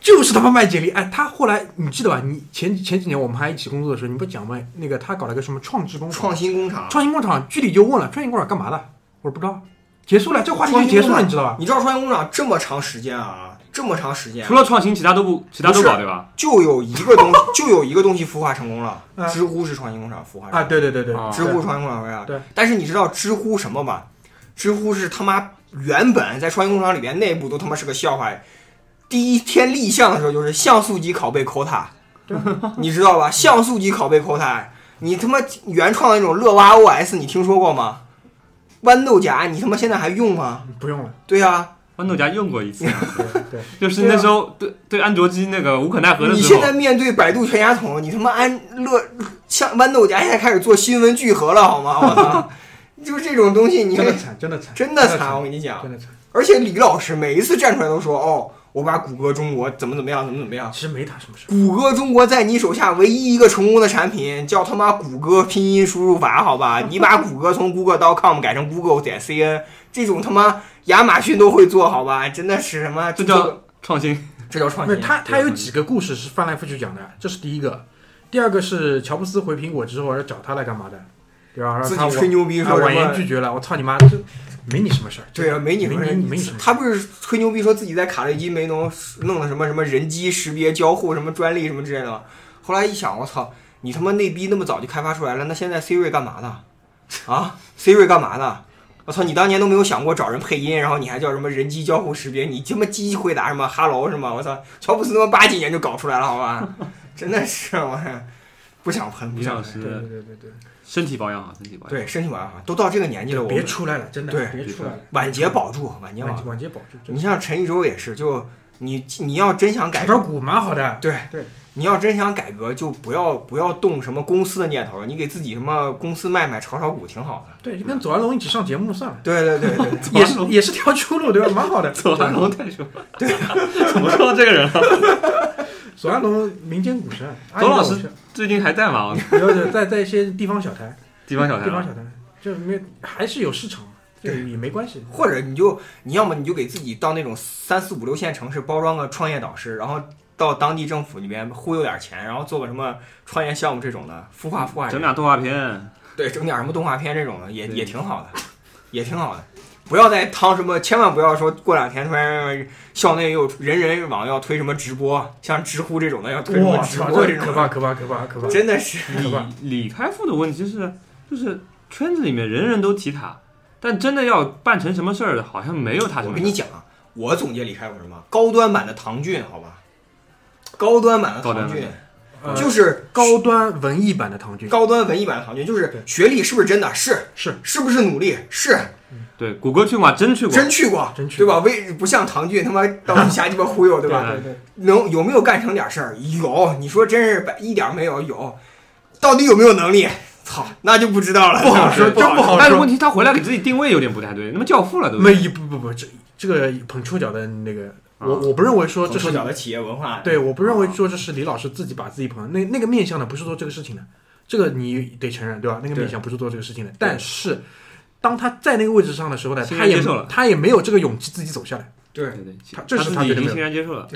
就是他妈卖简历，哎，他后来你记得吧？你前前几年我们还一起工作的时候，你不讲吗？那个他搞了个什么创智工厂，创新工厂。创新工厂，具体就问了，创新工厂干嘛的？我说不知道，结束了，这话题结束了，你知道吧？你知道创新工厂这么长时间啊，这么长时间除，了创新，其他都不，其他都搞对吧？就有一个东，就有一个东西孵化成功了啊，知乎是创新工厂孵化成功啊，对对对对，啊知乎创新工厂？对。但是你知道知乎什么吗？知乎是他妈原本在创新工厂里边内部都他妈是个笑话。第一天立项的时候就是像素级拷贝 quota，你知道吧？像素级拷贝 quota，你他妈原创的那种乐蛙 OS 你听说过吗？豌豆荚你他妈现在还用吗？不用了，对呀、豌豆荚用过一次，对对，就是那时候对对安卓机那个无可奈何的时候你现在，面对百度全家桶，你他妈安乐像豌豆荚现在开始做新闻聚合了好吗？我操，就是这种东西，你真的惨，真的惨，真的惨，我跟你讲。真的惨。而且李老师每一次站出来都说：“哦，我把谷歌中国怎么怎么样，怎么怎么样。其实没他什么事”。谷歌中国在你手下唯一一个成功的产品叫他妈谷歌拼音输入法，好吧？你把谷歌从 google.com 改成 google 点 cn，这种他妈亚马逊都会做好吧？真的是什么？这叫创新。这叫创新。没有他，他有几个故事是翻来覆去讲的，这是第一个。第二个是乔布斯回苹果之后要找他来干嘛的，对吧？自己吹牛逼说婉说什么言拒绝了，我操你妈，这没你什么事儿。对啊，没你没什么你没你什么事儿。他不是吹牛逼说自己在卡内基梅隆弄了什么什么人机识别交互什么专利什么之类的吗？后来一想，我操，你他妈那逼那么早就开发出来了，那现在 Siri 干嘛呢？啊，Siri 干嘛呢？我操，你当年都没有想过找人配音，然后你还叫什么人机交互识别？你他妈机器回答什么 “hello” 是吗？我操，乔布斯他妈八几年就搞出来了，好吧？真的是我 不想喷，不想喷。对对对对身体保养好，身体保养。对，身体保养好，都到这个年纪了，对，别我们出来了，真的，对别出来了，晚节保住，晚节保住。晚节晚节保住。你像陈一舟也是，就你你要真想改炒炒股蛮好的，对对，你要真想改革，就不要不要动什么公司的念头了，你给自己什么公司卖卖炒炒股挺好的。对，就跟左安龙一起上节目算了，对对对对，也是也是条出路，对吧？蛮好的。左安龙太凶了，对，怎么说到这个人了？左安龙民间股神，左老师最近还在吗？在在一些 地方小台，地方小台啊，地方小台，就没还是有市场，对也没关系。或者你就你要么你就给自己到那种三四五六线城市包装个创业导师，然后到当地政府里面忽悠点钱，然后做个什么创业项目这种的，孵化孵化整点动画片，对，整点什么动画片这种的也也挺好的，也挺好的。不要再趟什么，千万不要说过两天突然校内又人人网要推什么直播，像知乎这种的要推什么，直播这种的，可怕可怕可怕可怕！真的是李李开复的问题是，就是圈子里面人人都提他，但真的要办成什么事儿，好像没有他什么。我跟你讲啊，我总结李开复什么高端版的唐骏，好吧？高端版的唐骏就是高端文艺版的唐骏，高端文艺版的唐骏，就是学历是不是真的？是是是不是努力？是对，谷歌去过吗？真去过。真去过，真去对吧？为不像唐骏他妈到处瞎鸡巴忽悠，对吧？对对，能有没有干成点事儿？有，你说真是百一点儿没有？有，到底有没有能力？操，那就不知道了，不好说，真不好说但是问。题，他回来给自己定位有点不太对，那么教父了都。没不不不，这这个捧臭脚的那个，我我不认为说这是这脚的企业文化，对，我不认为说这是李老师自己把自己捧那那个面向的不是做这个事情的，这个你得承认，对吧？那个面向不是做这个事情的，但是当他在那个位置上的时候呢，他也接受了他也没有这个勇气自己走下来，对对对，他这是他觉得欣然接受了。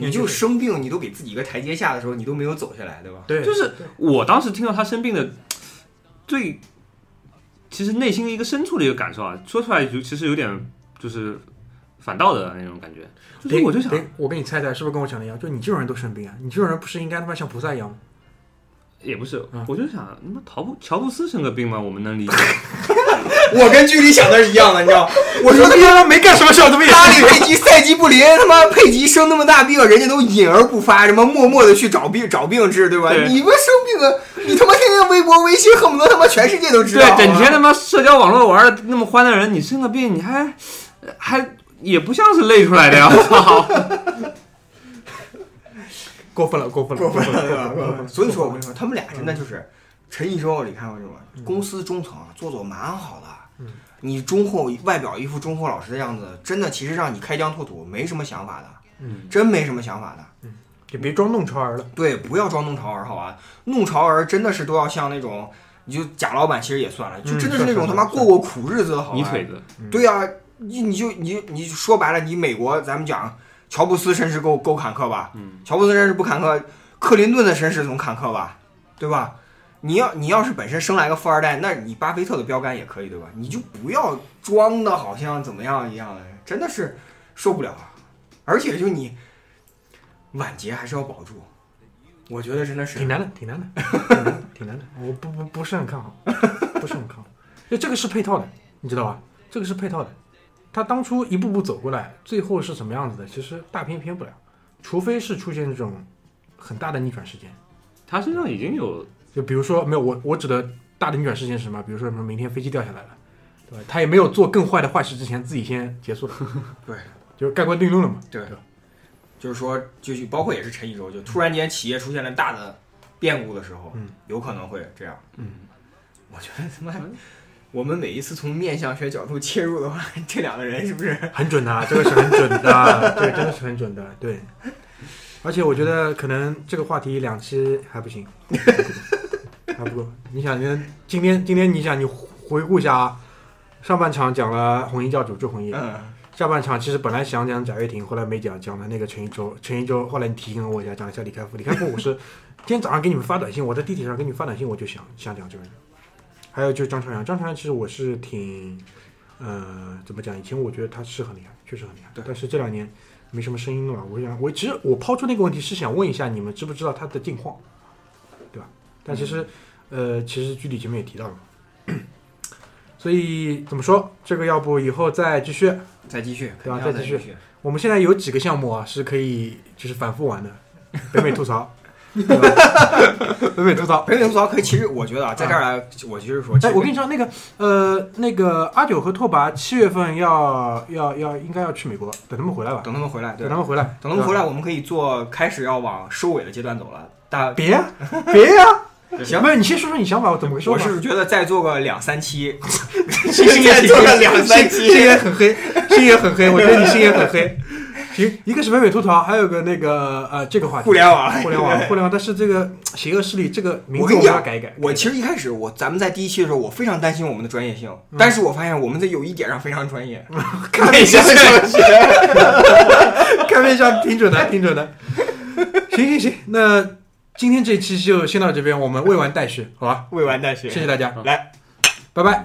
你就生病，你都给自己一个台阶下的时候，你都没有走下来，对吧？对，就是我当时听到他生病的最，其实内心的一个深处的一个感受啊，说出来就其实有点就是反道德的那种感觉。就是别我就想，别我跟你猜猜，是不是跟我讲的一样？就你这种人都生病啊，你这种人不是应该他妈像菩萨一样吗？也不是嗯，我就想，那么乔布乔布斯生个病嘛，我们能理解。我跟剧里想的是一样的，你知道？我说他妈没干什么事儿，怎么也拉里佩吉赛季不灵，他妈佩吉生那么大病，人家都隐而不发，什么默默的去找病找病治，对吧？对你们生病了，你他妈天天微博微信，恨不得他妈全世界都知道。对，整天他妈社交网络玩的那么欢的人，你生个病，你还还也不像是累出来的呀！我操！过分了，过分了，过分了，对过吧？过分了所以说我跟你说，他们俩真的就是陈一舟、李开复这种嗯公司中层啊，做做蛮好的。嗯你忠厚外表一副忠厚老实的样子，真的其实让你开疆拓土没什么想法的，嗯，真没什么想法的。就别装弄潮儿了。对，不要装弄潮儿，好吧？弄潮儿真的是都要像那种，你就贾老板其实也算了，就嗯真的是那种他妈过过苦日子的好吧？泥腿子，对呀、你你就你你说白了，你美国咱们讲乔布斯身世够够坎坷吧？嗯，乔布斯身世不坎坷，克林顿的身世总坎坷吧？对吧？你要你要是本身生来个富二代，那你巴菲特的标杆也可以，对吧？你就不要装的好像怎么样一样的，真的是受不了啊！而且就你晚节还是要保住，我觉得真的是挺难的，挺难的，挺难的，挺难的。我不不不是很看好，不是很看好。就这个是配套的，你知道吧？这个是配套的。他当初一步步走过来，最后是什么样子的？其实大偏偏不了，除非是出现这种很大的逆转事件。他身上已经有就比如说，没有我我指的大的逆转事件是什么？比如说什么明天飞机掉下来了，对吧？他也没有做更坏的坏事之前，自己先结束了，对，就是盖棺定论了嘛。对对吧就是说，就是包括也是陈一舟，就突然间企业出现了大的变故的时候，嗯有可能会这样。嗯，我觉得他妈，我们每一次从面相学角度切入的话，这两个人是不是？很准的啊，这个是很准的，对，真的是很准的，对。而且我觉得可能这个话题两期还不行，还 不够。你想，你今天今天你想你回顾一下啊，上半场讲了红衣教主朱红衣，嗯，下半场其实本来想讲贾跃亭，后来没讲，讲了那个陈一舟。陈一舟后来你提醒了我一下，讲了一下李开复。李开复我是 今天早上给你们发短信，我在地铁上给你们发短信，我就想想讲这个人。还有就是张朝阳，张朝阳其实我是挺，呃，怎么讲？以前我觉得他是很厉害，确实很厉害。对但是这两年没什么声音了。我想，我其实我抛出那个问题是想问一下你们知不知道他的近况，对吧？但其实，呃，其实具体前面也提到了。所以怎么说？这个要不以后再继续。再继续，对吧再继续。我们现在有几个项目啊，是可以就是反复玩的，北美吐槽，北美 吐槽。北美吐槽可以，其实我觉得啊，在这儿来，我其实说，哎，我跟你说，那个呃，那个阿九和拓跋七月份要要要应该要去美国，等他们回来吧，等他们回来，对等他，们回来，等他们回来，我们可以做开始要往收尾的阶段走了。大别呀别呀，行没，有，你先说说你想法，我怎么个说我法？是觉得再做个两三期，再做个两三期心也很黑，心也很黑，我觉得你心也很黑。行，一个是北美吐槽，还有个那个呃这个话题，互联网，互联网，互联网，但是这个邪恶势力这个名字我跟你们要改一改。我其实一开始我咱们在第一期的时候，我非常担心我们的专业性，但是我发现我们在有一点上非常专业。看面相，看面相挺准的，挺准的。行行行，那今天这一期就先到这边，我们未完待续，好吧？未完待续，谢谢大家，来，拜拜。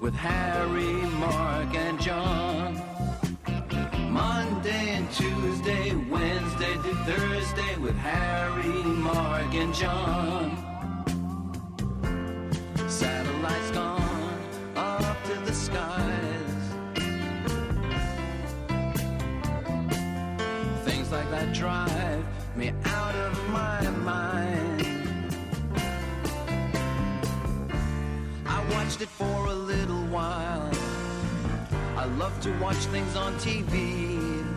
with Harry, Mark, and John. Monday and Tuesday, Wednesday to Thursday with Harry, Mark, and John. Satellites gone up to the skies. Things like that drive me out of my mind. I watched it for a love to watch things on TV.